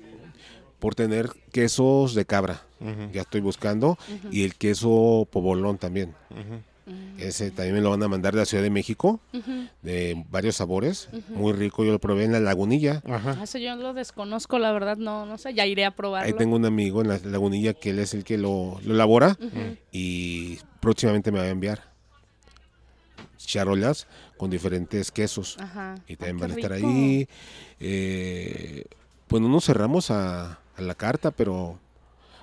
por tener quesos de cabra. Ya estoy buscando. Y el queso pobolón también. Ese también me lo van a mandar de la Ciudad de México, de varios sabores. Muy rico, yo lo probé en la lagunilla. Ajá. Eso yo lo desconozco, la verdad, no, no sé, ya iré a probarlo. Ahí tengo un amigo en la lagunilla que él es el que lo, lo elabora y próximamente me va a enviar charolas con diferentes quesos. Ajá. Y Ay, también qué van a estar rico. ahí. Eh, pues no nos cerramos a, a la carta, pero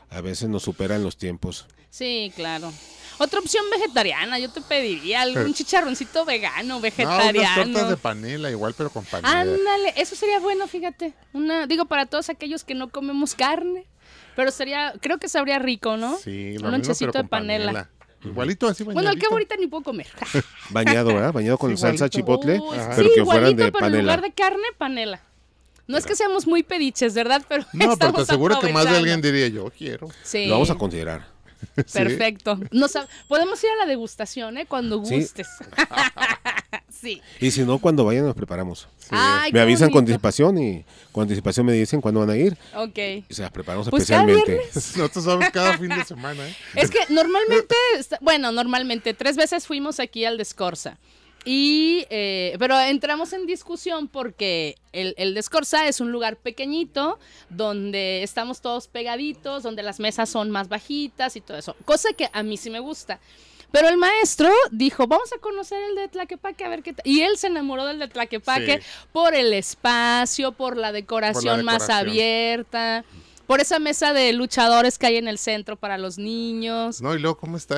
a veces nos superan los tiempos. Sí, claro. Otra opción vegetariana, yo te pediría algún Eh. chicharroncito vegano, No, unas vegetariano. tortas de panela, igual, pero con panela. Ándale, eso sería bueno, fíjate. Una, digo, para todos aquellos que no comemos carne. Pero sería, creo que sabría rico, ¿no? Sí, lo Un lonchecito de panela. Igualito así, Bueno, al bañadito. que ahorita ni puedo comer. Bañado, ¿verdad? Bañado con salsa chipotle, Uy, pero sí, que fueran igualito, de pero en panela. lugar de carne, panela. No es que seamos muy pediches, ¿verdad? Pero No, pero te aseguro que más de alguien diría, yo quiero. Sí. Lo vamos a considerar. Perfecto. Nos podemos ir a la degustación, ¿eh? Cuando Sí. gustes. sí. Y si no, cuando vayan nos preparamos. Ay, me avisan con anticipación y con anticipación me dicen cuándo van a ir Ok. y se las preparamos Pues especialmente. Nosotros vamos cada fin de semana, ¿eh? Es que normalmente, bueno, normalmente tres veces fuimos aquí al Descorsa. Y, eh, pero entramos en discusión porque el, el Descorsa es un lugar pequeñito donde estamos todos pegaditos, donde las mesas son más bajitas y todo eso. Cosa que a mí sí me gusta. Pero el maestro dijo, vamos a conocer el de Tlaquepaque, a ver qué tal. Y él se enamoró del de Tlaquepaque Sí. por el espacio, por la decoración más decoración. abierta, por esa mesa de luchadores que hay en el centro para los niños. No, y luego, ¿cómo está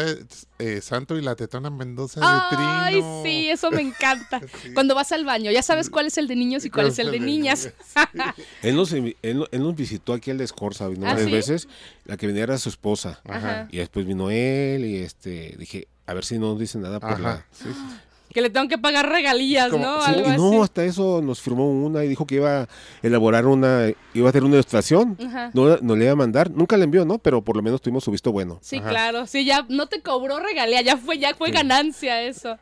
eh, Santo y la Tetona Mendoza de Ay, Trino? sí, eso me encanta. Sí. Cuando vas al baño, ya sabes cuál es el de niños y cuál es el de niñas. Él nos, él, no- él nos visitó aquí al Descorsa, vino ¿Ah, varias sí? veces. La que venía era su esposa. Ajá. Y después vino él y este dije, a ver si no nos dice nada por la... Ajá, sí, sí. Que le tengo que pagar regalías, Como- ¿no? Sí, Algo y no, así. hasta eso nos firmó una y dijo que iba a elaborar una, iba a hacer una ilustración. Ajá. No, no le iba a mandar, nunca le envió, ¿no? Pero por lo menos tuvimos su visto bueno. Sí, Ajá. claro. Sí, ya no te cobró regalía, ya fue, ya fue ganancia eso.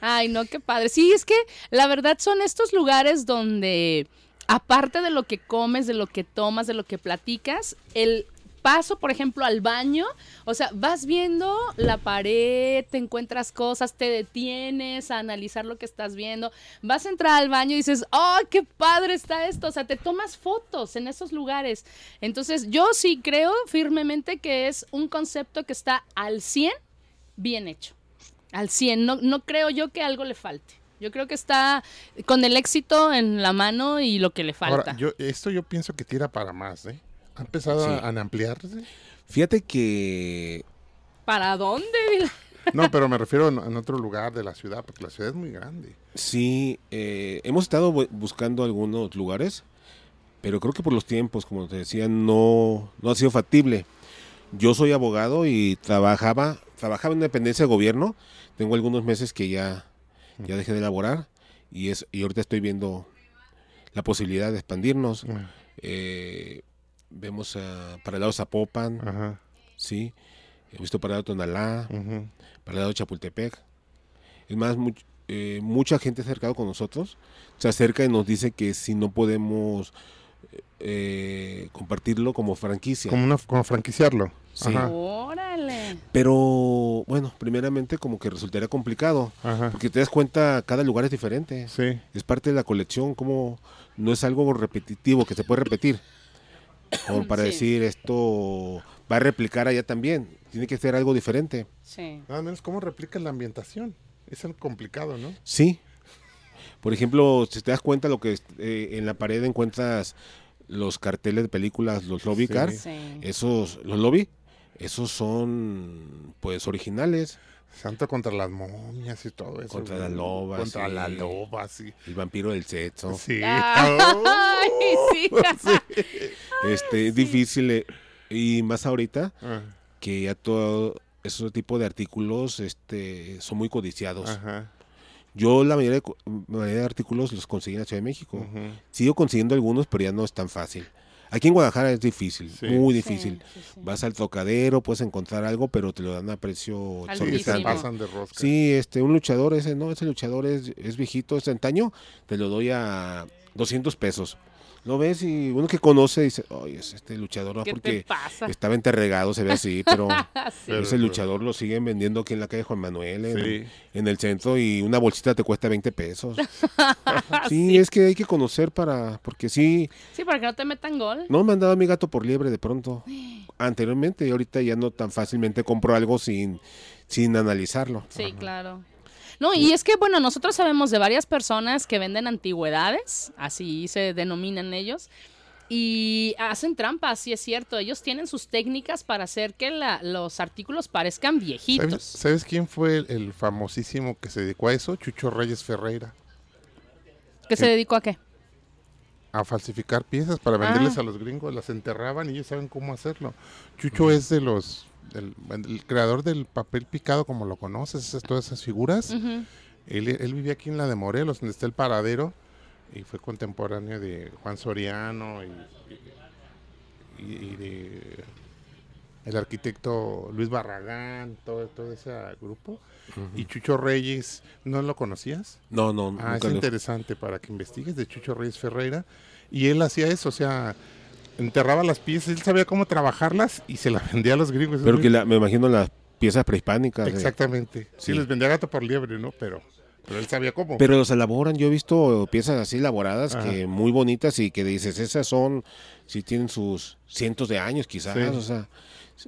Ay, no, qué padre. Sí, es que la verdad son estos lugares donde, aparte de lo que comes, de lo que tomas, de lo que platicas, el paso, por ejemplo, al baño, o sea, vas viendo la pared, te encuentras cosas, te detienes a analizar lo que estás viendo, vas a entrar al baño y dices, ¡oh, qué padre está esto! O sea, te tomas fotos en esos lugares. Entonces, yo sí creo firmemente que es un concepto que está al 100 bien hecho. Al 100. No, no creo yo que algo le falte. Yo creo que está con el éxito en la mano y lo que le falta. Ahora, yo, esto yo pienso que tira para más, ¿eh? Ha empezado Sí. a, a ampliarse. Fíjate que ¿Para dónde? No, pero me refiero en, en otro lugar de la ciudad, porque la ciudad es muy grande. sí, eh, hemos estado bu- buscando algunos lugares, pero creo que por los tiempos, como te decía, no, no ha sido factible. Yo soy abogado y trabajaba, trabajaba en una dependencia de gobierno. Tengo algunos meses que ya, ya dejé de laborar y, es, y ahorita estoy viendo la posibilidad de expandirnos. Eh, vemos a, para el lado de Zapopan, Ajá. sí. He visto para el lado de Tonalá, ujú. para el lado de Chapultepec. Es más, much- eh, mucha gente acercado con nosotros, se acerca y nos dice que si no podemos eh, compartirlo como franquicia. Como, una, como franquiciarlo. Sí. Ajá. Órale. Pero bueno, primeramente como que resultaría complicado, Ajá. porque te das cuenta, cada lugar es diferente. Sí. Es parte de la colección, como no es algo repetitivo que se puede repetir. Como para Sí. decir esto va a replicar allá también. Tiene que ser algo diferente. Sí. Nada menos cómo replica la ambientación. Es algo complicado, ¿no? Sí. Por ejemplo, si te das cuenta lo que eh, en la pared encuentras los carteles de películas, los lobby Sí. cards, Sí. esos, los lobby, esos son pues originales. Santo contra las momias y todo eso. Contra güey. la loba, Contra sí. la loba, sí. El vampiro del sexo. Sí. Ay, sí. Este, es difícil. eh, y más ahorita Ah, que ya todo ese tipo de artículos este, son muy codiciados. Ajá. Yo la mayoría de, mayoría de artículos los conseguí en la Ciudad de México. Sigo consiguiendo algunos, pero ya no es tan fácil. Aquí en Guadalajara es difícil, Sí. muy difícil. sí, sí. Vas al tocadero, puedes encontrar algo, pero te lo dan a precio exorbitante. pasan de rosca. Sí, este, un luchador ese, no, ese luchador es, es viejito, es de antaño, te lo doy a 200 pesos. Lo ves y uno que conoce dice, oye, es este luchador, ¿no? ¿Qué te porque pasa? estaba enterregado, se ve así, pero Sí. Ese luchador lo siguen vendiendo aquí en la calle Juan Manuel, en, Sí. en el centro, y una bolsita te cuesta 20 pesos. sí, es que hay que conocer para, porque sí, Sí, para que no te metan gol. no me han dado a mi gato por liebre de pronto. Anteriormente y ahorita ya no tan fácilmente compro algo sin, sin analizarlo. Sí, claro. No, y es que, bueno, nosotros sabemos de varias personas que venden antigüedades, así se denominan ellos, y hacen trampas, sí es cierto. Ellos tienen sus técnicas para hacer que la- los artículos parezcan ¿Sabes, viejitos. sabes quién fue el, el famosísimo que se dedicó a eso? Chucho Reyes Ferreira. ¿Qué se dedicó a qué? A falsificar piezas para venderles Ah. a los gringos. Las enterraban y ellos saben cómo hacerlo. Chucho es de los... del- el creador del papel picado, como lo conoces, esas- todas esas figuras. Ujú. Él, él vivía aquí en la de Morelos, donde está el paradero, y fue contemporáneo de Juan Soriano y, y- y de el arquitecto Luis Barragán, todo, todo ese grupo. Y Chucho Reyes, ¿no lo conocías? No, no, Ah, es nunca lo- interesante para que investigues de Chucho Reyes Ferreira. Y él hacía eso, o sea, enterraba las piezas, él sabía cómo trabajarlas y se las vendía a los gringos. Pero que la- me imagino las piezas prehispánicas. eh. Exactamente. Sí, Sí. les vendía gato por liebre, ¿no? Pero, pero él sabía cómo. Pero los elaboran, yo he visto piezas así elaboradas Ajá. que muy bonitas y que dices, esas son, sí tienen sus cientos de años quizás, Sí. o sea,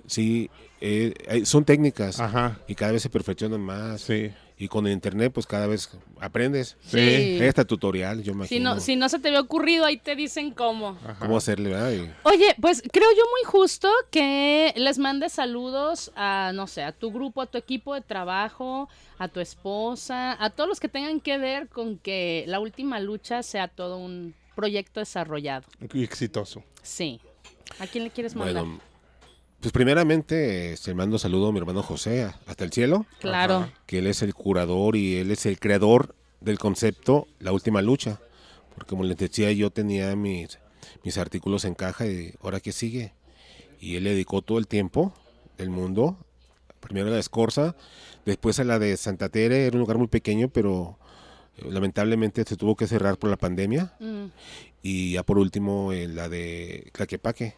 sí, eh, hay- son técnicas Ajá, y cada vez se perfeccionan más. sí. Y con el internet pues cada vez aprendes. Sí. Hasta tutorial, yo Si imagino no, si no se te había ocurrido, ahí te dicen cómo. Ajá. cómo hacerle, ¿verdad? Y- Oye, pues creo yo muy justo que les mandes saludos a, no sé, a tu grupo, a tu equipo de trabajo, a tu esposa, a todos los que tengan que ver con que la última lucha sea todo un proyecto desarrollado. Y exitoso. Sí. ¿A quién le quieres mandar? bueno, pues primeramente este, mando saludo a mi hermano José, hasta el cielo. claro. Ajá. que él es el curador y él es el creador del concepto La Última Lucha. Porque como les decía, yo tenía mis, mis artículos en caja y ahora que sigue. Y él le dedicó todo el tiempo del mundo. Primero a la Escorza, después a la de Santa Tere, era un lugar muy pequeño, pero eh, lamentablemente se tuvo que cerrar por la pandemia. Mm, Y ya por último en la de Claquepaque.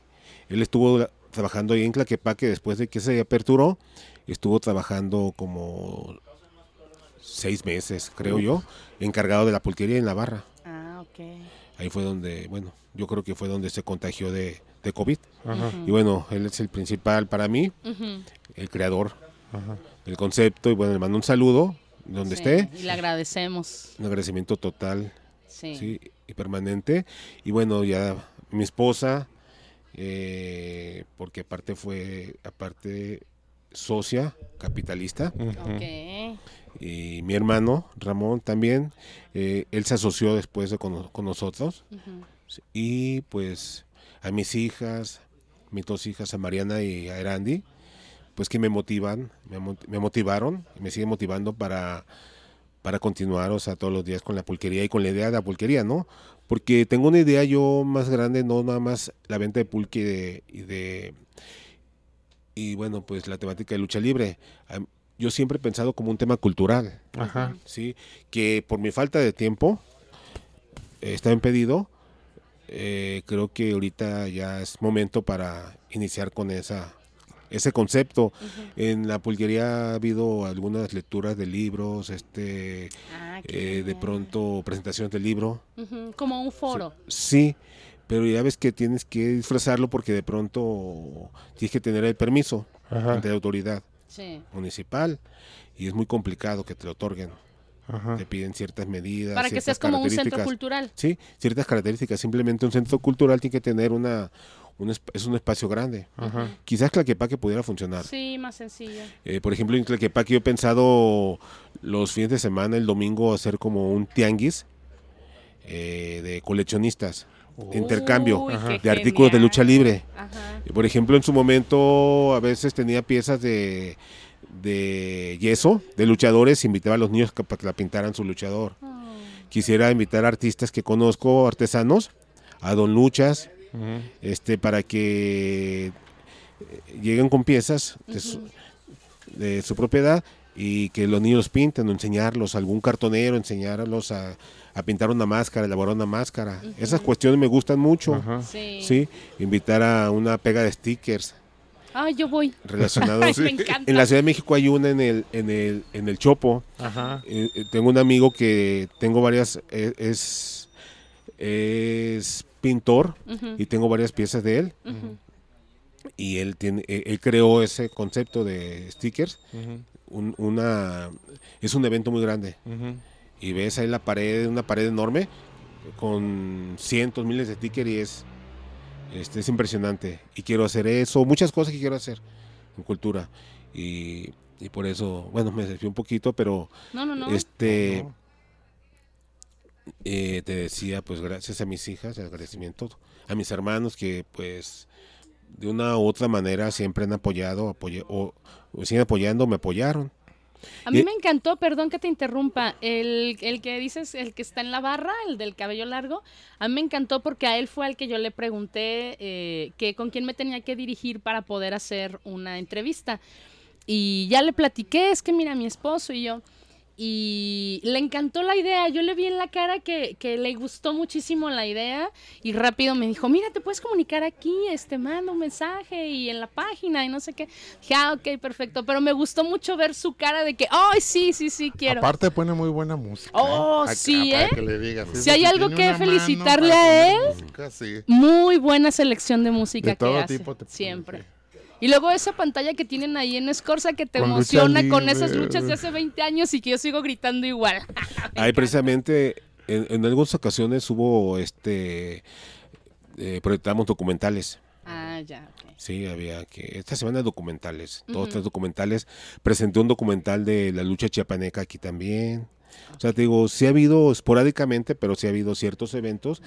Él estuvo trabajando ahí en Claquepaque después de que se aperturó. Estuvo trabajando como seis meses, creo yo, encargado de la pulquería en la barra. Ah, ok. Ahí fue donde, bueno, yo creo que fue donde se contagió de, de COVID. Ajá, Y bueno, él es el principal para mí, el creador ajá. del concepto. Y bueno, le mando un saludo donde sí, esté. Y le agradecemos. Un agradecimiento total Sí. sí, y permanente. Y bueno, ya mi esposa, eh, porque aparte fue, aparte socia, capitalista, y mi hermano Ramón también, eh, él se asoció después de con, con nosotros, y pues a mis hijas, mis dos hijas, a Mariana y a Erandi, pues que me motivan, me, me motivaron, y me siguen motivando para, para continuar, o sea, todos los días con la pulquería y con la idea de la pulquería, ¿no? Porque tengo una idea yo más grande, no nada más la venta de pulque y de, y de y bueno, pues la temática de lucha libre. Yo siempre he pensado como un tema cultural, Ajá. ¿sí? Que por mi falta de tiempo eh, está impedido. eh, creo que ahorita ya es momento para iniciar con esa ese concepto. En la pulquería ha habido algunas lecturas de libros, este, Ah, eh, de pronto presentaciones del libro. Como un foro. Sí, pero ya ves que tienes que disfrazarlo porque de pronto tienes que tener el permiso Ajá. ante la autoridad Sí. municipal y es muy complicado que te lo otorguen. Ajá. Te piden ciertas medidas. Para que seas como un centro cultural. Sí, ciertas características. Simplemente un centro cultural tiene que tener una, un esp- es un espacio grande. Ajá. Quizás Claquepaque pudiera funcionar. Sí, más sencillo. Eh, por ejemplo, en Tlaquepaque yo he pensado los fines de semana, el domingo, hacer como un tianguis eh, de coleccionistas, de intercambio Uy, de artículos de lucha libre. Ajá. Eh, Por ejemplo, en su momento a veces tenía piezas de, de yeso, de luchadores, invitaba a los niños que- para que la pintaran su luchador. Oh. Quisiera invitar a artistas que conozco, artesanos, a Don Luchas, Este, para que eh, lleguen con piezas de su, de su propiedad y que los niños pinten o enseñarlos, algún cartonero, enseñarlos a, a pintar una máscara, elaborar una máscara. Esas cuestiones me gustan mucho. Sí. Sí, invitar a una pega de stickers Ay, yo voy. relacionados. En la Ciudad de México hay una en el, en el, en el Chopo. Ajá. Eh, eh, tengo un amigo que tengo varias, eh, es, es pintor y tengo varias piezas de él. Y él, tiene, eh, él creó ese concepto de stickers. Un- una, es un evento muy grande. Y ves ahí la pared, una pared enorme con cientos, miles de stickers y es, este, es impresionante. Y quiero hacer eso, muchas cosas que quiero hacer en cultura. Y, y por eso, bueno, me desvié un poquito, pero No, no, no. este No. Eh, te decía, pues gracias a mis hijas, el agradecimiento a mis hermanos que pues de una u otra manera siempre han apoyado, apoye- o, o siguen apoyando, me apoyaron. A mí Y- me encantó, perdón que te interrumpa, el, el que dices, el que está en la barra, el del cabello largo, a mí me encantó porque a él fue al que yo le pregunté eh, que con quién me tenía que dirigir para poder hacer una entrevista. Y ya le platiqué, es que mira, mi esposo y yo. Y le encantó la idea, yo le vi en la cara que, que le gustó muchísimo la idea y rápido me dijo, mira, te puedes comunicar aquí, este, manda un mensaje y en la página y no sé qué. Dije, ah, ok, perfecto, pero me gustó mucho ver su cara de que, ay, sí, sí, sí, quiero. Aparte pone muy buena música. Oh, Acá, sí, ¿eh? que le digas, Si hay algo que felicitarle a él, música, sí. Muy buena selección de música De todo que hace, tipo te pone, siempre. Y luego esa pantalla que tienen ahí en Escorza que te Con emociona con esas luchas de hace 20 años y que yo sigo gritando igual. Ahí precisamente en, en algunas ocasiones hubo este eh, proyectamos documentales. Ah, ya, ok. Sí, había que esta semana documentales, todos Ujú. estos documentales. Presenté un documental de la lucha chiapaneca aquí también. O sea, te digo, sí ha habido esporádicamente, pero sí ha habido ciertos eventos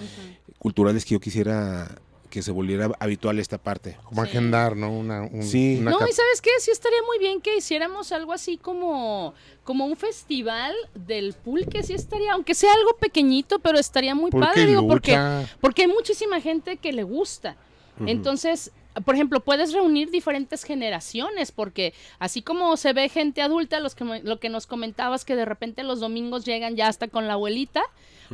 culturales que yo quisiera que se volviera habitual esta parte. Como Sí. agendar, ¿no? Una, un- Sí. una No, y sabes qué, sí estaría muy bien que hiciéramos algo así como, como un festival del pulque, sí estaría, aunque sea algo pequeñito, pero estaría muy Pulque padre, digo, porque, porque hay muchísima gente que le gusta. Entonces, por ejemplo, puedes reunir diferentes generaciones, porque así como se ve gente adulta, los que, lo que nos comentabas, que de repente los domingos llegan ya hasta con la abuelita,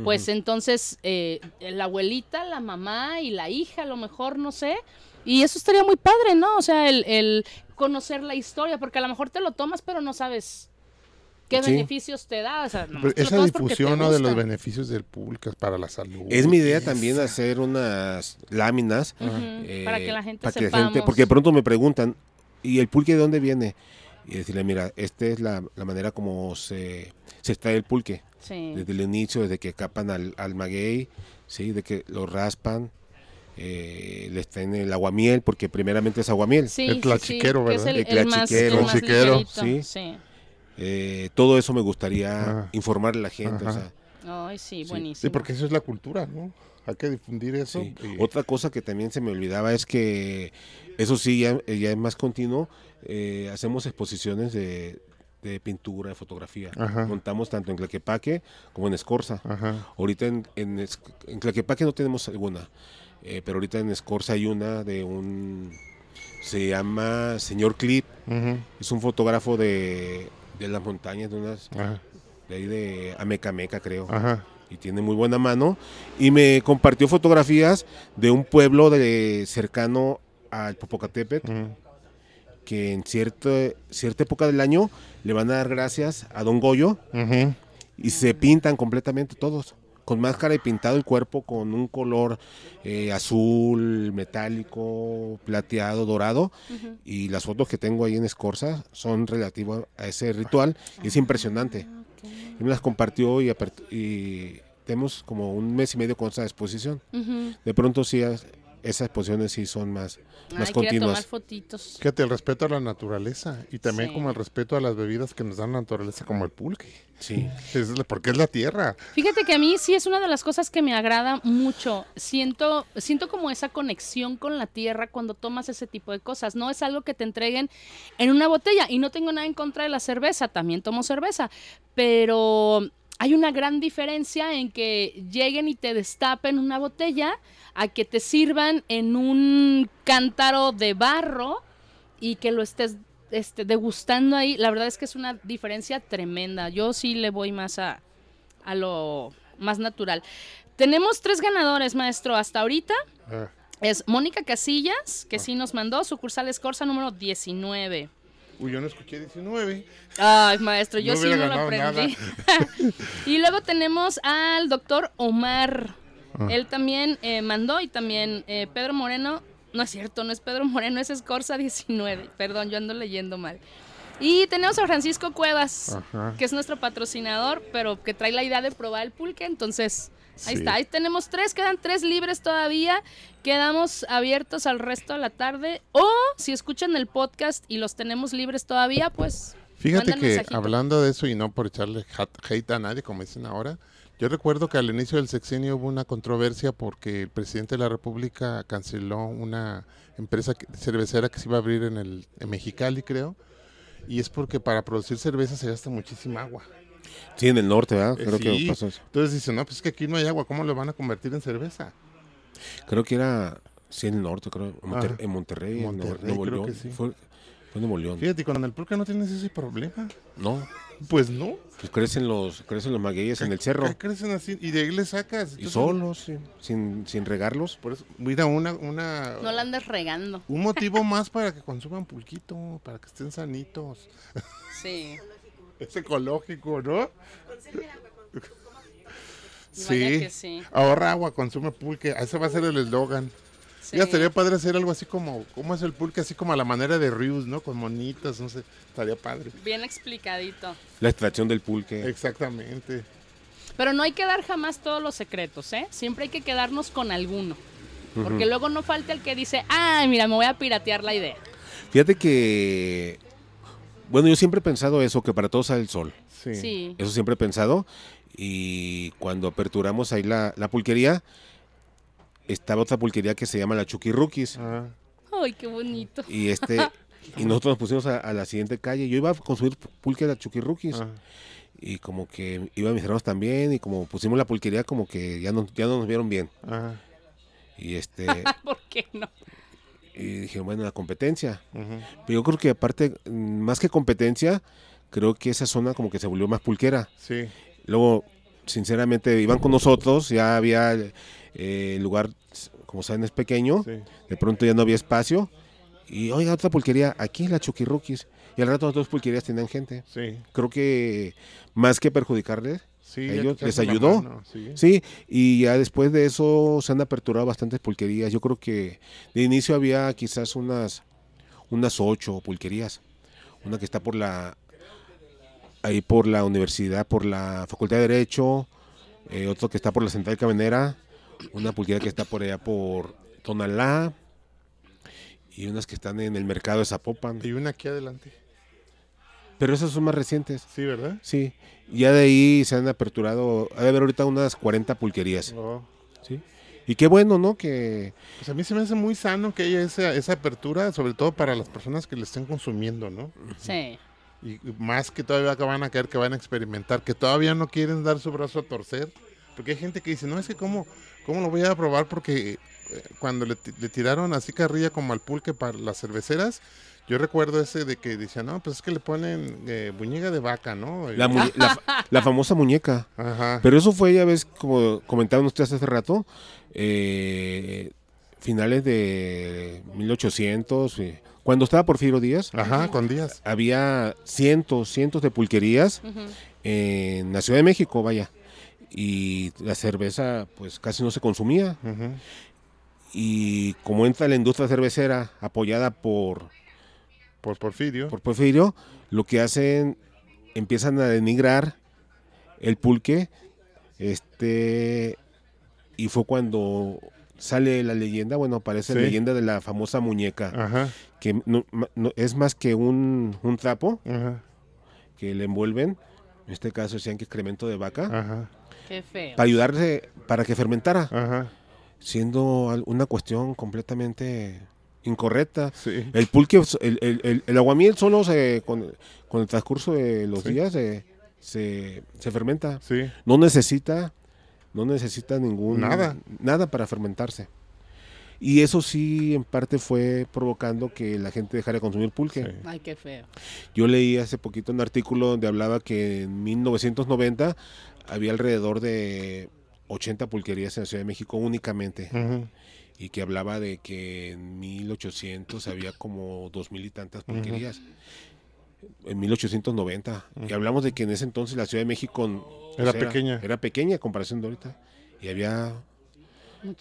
pues entonces eh, la abuelita, la mamá y la hija, a lo mejor, no sé. Y eso estaría muy padre, ¿no? O sea, el, el conocer la historia, porque a lo mejor te lo tomas, pero no sabes qué Sí. beneficios te da. O sea, esa difusión ¿no? de los beneficios del pulque para la salud. Es mi idea Esa. también hacer unas láminas eh, para que la gente para que la sepamos. gente- porque de pronto me preguntan, ¿y el pulque de dónde viene? Y decirle, mira, esta es la, la manera como se, se extrae el pulque. Sí. Desde el inicio, desde que capan al, al maguey, ¿sí? de que lo raspan, eh, les traen el aguamiel, porque primeramente es aguamiel. Sí, El sí, tlachiquero, sí, es ¿verdad? el, El el más, el más sí. sí. Eh, todo eso me gustaría informarle a la gente. o Ajá. sea, Ay, sí, buenísimo. Sí, porque eso es la cultura, ¿no? Hay que difundir eso. Sí. y- Otra cosa que también se me olvidaba es que, eso sí, ya, ya es más continuo, eh, hacemos exposiciones de, de pintura, de fotografía. Ajá. Montamos tanto en Tlaquepaque como en Escorza. Ajá. Ahorita en, en, Es- en Tlaquepaque no tenemos alguna, eh, pero ahorita en Escorza hay una de un... Se llama Señor Clip, es un fotógrafo de, de las montañas, de unas Ajá. de ahí de Amecameca creo. Ajá. y tiene muy buena mano. Y me compartió fotografías de un pueblo de cercano al Popocatépetl que en cierta cierta época del año le van a dar gracias a Don Goyo y se pintan completamente todos con máscara y pintado el cuerpo con un color eh, azul, metálico, plateado, dorado. Y las fotos que tengo ahí en Escorza son relativas a ese ritual y es impresionante. Y me las compartió y, tenemos como un mes y medio con esa exposición. De pronto sí, esas exposiciones sí son más, más Ay, quería tomar continuas. fotitos. Fíjate, el respeto a la naturaleza y también Sí. como el respeto a las bebidas que nos dan la naturaleza, como el pulque. Sí. Es la- porque es la tierra. Fíjate que a mí sí es una de las cosas que me agrada mucho. Siento, siento como esa conexión con la tierra cuando tomas ese tipo de cosas. No es algo que te entreguen en una botella. Y no tengo nada en contra de la cerveza, también tomo cerveza. Pero hay una gran diferencia en que lleguen y te destapen una botella a que te sirvan en un cántaro de barro y que lo estés este, degustando ahí. La verdad es que es una diferencia tremenda. Yo sí le voy más a, a lo más natural. Tenemos tres ganadores, maestro, hasta ahorita. Ah, Es Mónica Casillas, que sí nos mandó, sucursal Escorza número 19. Uy, yo no escuché 19. Ay, maestro, yo No sí no lo aprendí. y luego tenemos al doctor Omar. Ah. Él también eh, mandó y también eh, Pedro Moreno. No es cierto, no es Pedro Moreno, es Escorza 19. Perdón, yo ando leyendo mal. Y tenemos a Francisco Cuevas, Ajá. que es nuestro patrocinador, pero que trae la idea de probar el pulque. Entonces, ahí Sí. está. Ahí tenemos tres, quedan tres libres todavía. Quedamos abiertos al resto de la tarde. O si escuchan el podcast y los tenemos libres todavía, pues. Fíjate que mensajito. hablando de eso y no por echarle hat- hate a nadie, como dicen ahora, yo recuerdo que al inicio del sexenio hubo una controversia porque el presidente de la República canceló una empresa cervecera que se iba a abrir en el en Mexicali, creo. y es porque para producir cerveza se gasta muchísima agua. Sí, en el norte, ¿verdad? Eh, Creo que pasó eso. Entonces dicen, no, pues es que aquí no hay agua, ¿cómo lo van a convertir en cerveza? Creo que era, sí, en el norte, creo. En, Monter- Ajá. en Monterrey, en Nuevo- Monterrey, León. sí. Fue, fue en Nuevo León. Fíjate, con el pulque no tienes ese problema. No, Pues no. pues crecen los, crecen los magueyes en el cerro. Crecen así y de ahí le sacas. Y solos, sin, sin regarlos. Por eso, mira, una, una, No la andes regando. un motivo más para que consuman pulquito, para que estén sanitos. Sí. Es ecológico, ¿no? Sí. que sí. Ahorra agua, consume pulque. Ese va a ser el eslogan. sí. Ya estaría padre hacer algo así como, ¿cómo es el pulque? Así como a la manera de Rius, ¿no? Con monitas, no sé. Estaría padre. Bien explicadito. La extracción del pulque. Exactamente. Pero no hay que dar jamás todos los secretos, ¿eh? Siempre hay que quedarnos con alguno. Porque luego no falta el que dice, ay, mira, me voy a piratear la idea. Fíjate que, bueno, yo siempre he pensado eso, que para todos sale el sol. Sí. Sí. Eso siempre he pensado. Y cuando aperturamos ahí la, la pulquería, estaba otra pulquería que se llama la Chuquirruquis. Ah, Ay, qué bonito. Y este y nosotros nos pusimos a, a la siguiente calle. Yo iba a consumir pulque de la Chuquirruquis. ah. Y como que iban mis hermanos también. Y como pusimos la pulquería, como que ya no, ya no nos vieron bien. ah, Y este ¿Por qué no? Y dije, bueno, la competencia. Pero yo creo que aparte, mm, más que competencia, creo que esa zona como que se volvió más pulquera. Sí. Luego, sinceramente, iban con nosotros, ya había eh, el lugar, como saben, es pequeño, Sí. de pronto ya no había espacio. Y, oiga, otra pulquería, aquí en la Chuquirruquis. Y al rato las dos pulquerías tenían gente. Sí. Creo que más que perjudicarles, Sí, ¿A ya ellos les ayudó? mano, sí. Sí, y ya después de eso se han aperturado bastantes pulquerías. Yo creo que de inicio había quizás unas unas ocho pulquerías. Una que está por la ahí por la universidad, por la Facultad de Derecho, eh, otro que está por la Central Caminera, una pulquería que está por allá por Tonalá y unas que están en el mercado de Zapopan. Y una aquí adelante. Pero esas son más recientes. Sí, ¿verdad? Sí, ya de ahí se han aperturado, ha de haber ahorita unas 40 pulquerías. Oh. Sí. Y qué bueno, ¿no? Que Pues a mí se me hace muy sano que haya esa, esa apertura, sobre todo para las personas que le estén consumiendo, ¿no? Sí. Y más que todavía que van a caer, que van a experimentar, que todavía no quieren dar su brazo a torcer. Porque hay gente que dice, no, es que cómo, cómo lo voy a probar porque eh, cuando le, le tiraron así carrilla como al pulque para las cerveceras, yo recuerdo ese de que decían, no, pues es que le ponen eh, buñiga de vaca, ¿no? La, famosa muñeca. Ajá. Pero eso fue, ya ves, como comentaban ustedes hace rato, eh, finales de 1800, eh, cuando estaba Porfirio Díaz, Ajá, con días. había cientos, cientos de pulquerías en la Ciudad de México, vaya. Y la cerveza, pues casi no se consumía. Y como entra la industria cervecera apoyada por, Por Porfirio. por Porfirio, lo que hacen, empiezan a denigrar el pulque, este, y fue cuando sale la leyenda, bueno, aparece la leyenda de la famosa muñeca, Ajá, que no- es más que un, un trapo ajá, que le envuelven, en este caso decían que excremento de vaca, ajá, Qué feo. para ayudarse, para que fermentara, ajá. siendo una cuestión completamente incorrecta. Sí. El pulque, el, el, el, el aguamiel solo se, con, con el transcurso de los Sí. días se, se, se fermenta. Sí. No necesita, no necesita ningún Nada. nada para fermentarse. Y eso sí, en parte fue provocando que la gente dejara de consumir pulque. Sí. Ay, qué feo. Yo leí hace poquito un artículo donde hablaba que en 1990 había alrededor de 80 pulquerías en la Ciudad de México únicamente. Y que hablaba de que en 1800 había como dos mil y tantas pulquerías. En 1890. Y hablamos de que en ese entonces la Ciudad de México Era pequeña. Era pequeña comparación de ahorita. Y había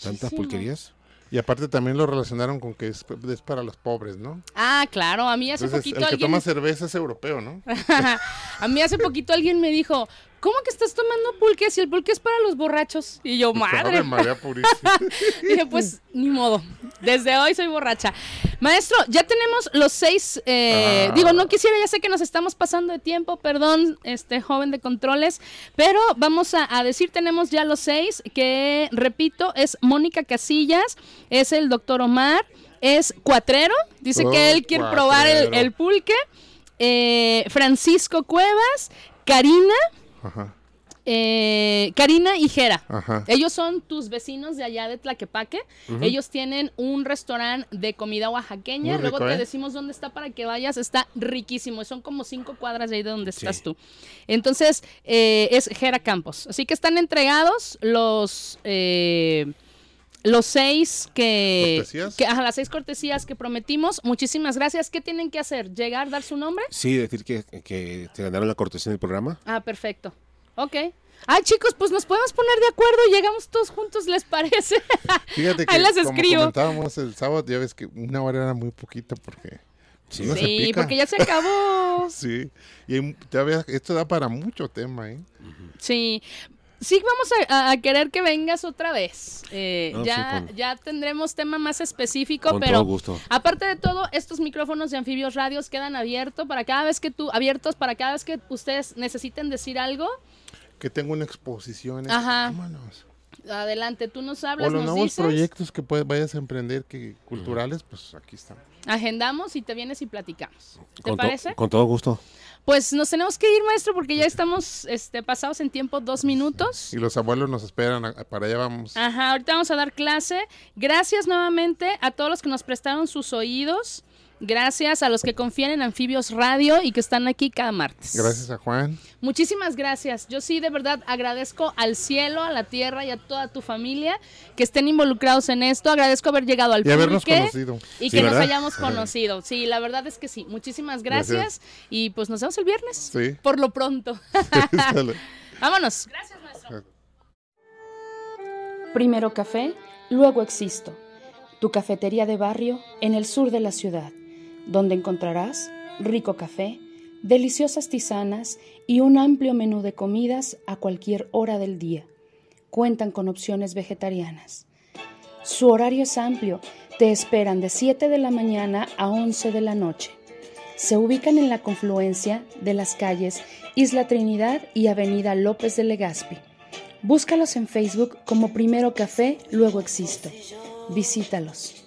tantas pulquerías. Y aparte también lo relacionaron con que es, es para los pobres, ¿no? Ah, claro. A mí hace Entonces, poquito el que alguien... toma cerveza es europeo, ¿no? a mí hace poquito alguien me dijo, ¿cómo que estás tomando pulque si el pulque es para los borrachos? Y yo, madre. María Purísima. Dije, pues, ni modo. Desde hoy soy borracha. Maestro, ya tenemos los seis. eh, Ah. Digo, no quisiera, ya sé que nos estamos pasando de tiempo, perdón, este joven de controles, pero vamos a, a decir, tenemos ya los seis, que repito, es Mónica Casillas, es el doctor Omar, es Cuatrero, dice Oh, que él quiere probar el pulque. eh, Francisco Cuevas, Karina, Ajá. eh, Karina y Jera. Ajá. Ellos son tus vecinos de allá de Tlaquepaque. Ellos tienen un restaurante de comida oaxaqueña. Luego te ¿eh? decimos dónde está para que vayas. Está riquísimo. Son como cinco cuadras de ahí de donde Sí. estás tú. Entonces, eh, es Jera Campos. Así que están entregados los... los seis que, ¿Cortesías? que- ajá, las seis cortesías que prometimos. Muchísimas gracias. ¿Qué tienen que hacer? ¿Llegar, dar su nombre? Sí, decir que, que te ganaron la cortesía del programa. Ah, perfecto. Ok. Ay, chicos, pues nos podemos poner de acuerdo y llegamos todos juntos, ¿les parece? Fíjate que Ahí las como escribo. comentábamos el sábado, ya ves que una hora era muy poquito porque Sí. sí, pica. porque ya se acabó. Sí, y todavía esto da para mucho tema, ¿eh? Sí. Sí, vamos a, querer que vengas otra vez. Eh, No, ya, sí, con- ya tendremos tema más específico, Con pero todo gusto. aparte de todo, estos micrófonos de Anfibios Radios quedan abiertos para cada vez que tú, abiertos para cada vez que ustedes necesiten decir algo. Que tengo una exposición. este, Ajá. vámonos. Adelante, tú nos O hablas, los nos nuevos dices, proyectos que puedes, vayas a emprender que culturales, pues aquí están. agendamos y te vienes y platicamos. ¿Te Con to- parece? con todo gusto. Pues nos tenemos que ir, maestro, porque ya estamos este, pasados en tiempo dos minutos. Y los abuelos nos esperan, a- para allá vamos. Ajá, ahorita vamos a dar clase. Gracias nuevamente a todos los que nos prestaron sus oídos. Gracias a los que confían en Anfibios Radio y que están aquí cada martes. Gracias a Juan. Muchísimas gracias. Yo sí, de verdad, agradezco al cielo, a la tierra y a toda tu familia que estén involucrados en esto. Agradezco haber llegado al Y habernos conocido. Y Sí, que nos hayamos conocido. Sí, la verdad es que sí. Muchísimas gracias. Gracias. Y pues nos vemos el viernes. Sí. Por lo pronto. Vámonos. Gracias, maestro. Primero café, luego existo. Tu cafetería de barrio en el sur de la ciudad, donde encontrarás rico café, deliciosas tisanas y un amplio menú de comidas a cualquier hora del día. Cuentan con opciones vegetarianas. Su horario es amplio, te esperan de 7 de la mañana a 11 de la noche. Se ubican en la confluencia de las calles Isla Trinidad y Avenida López de Legazpi. Búscalos en Facebook como Primero Café, luego Existo. Visítalos.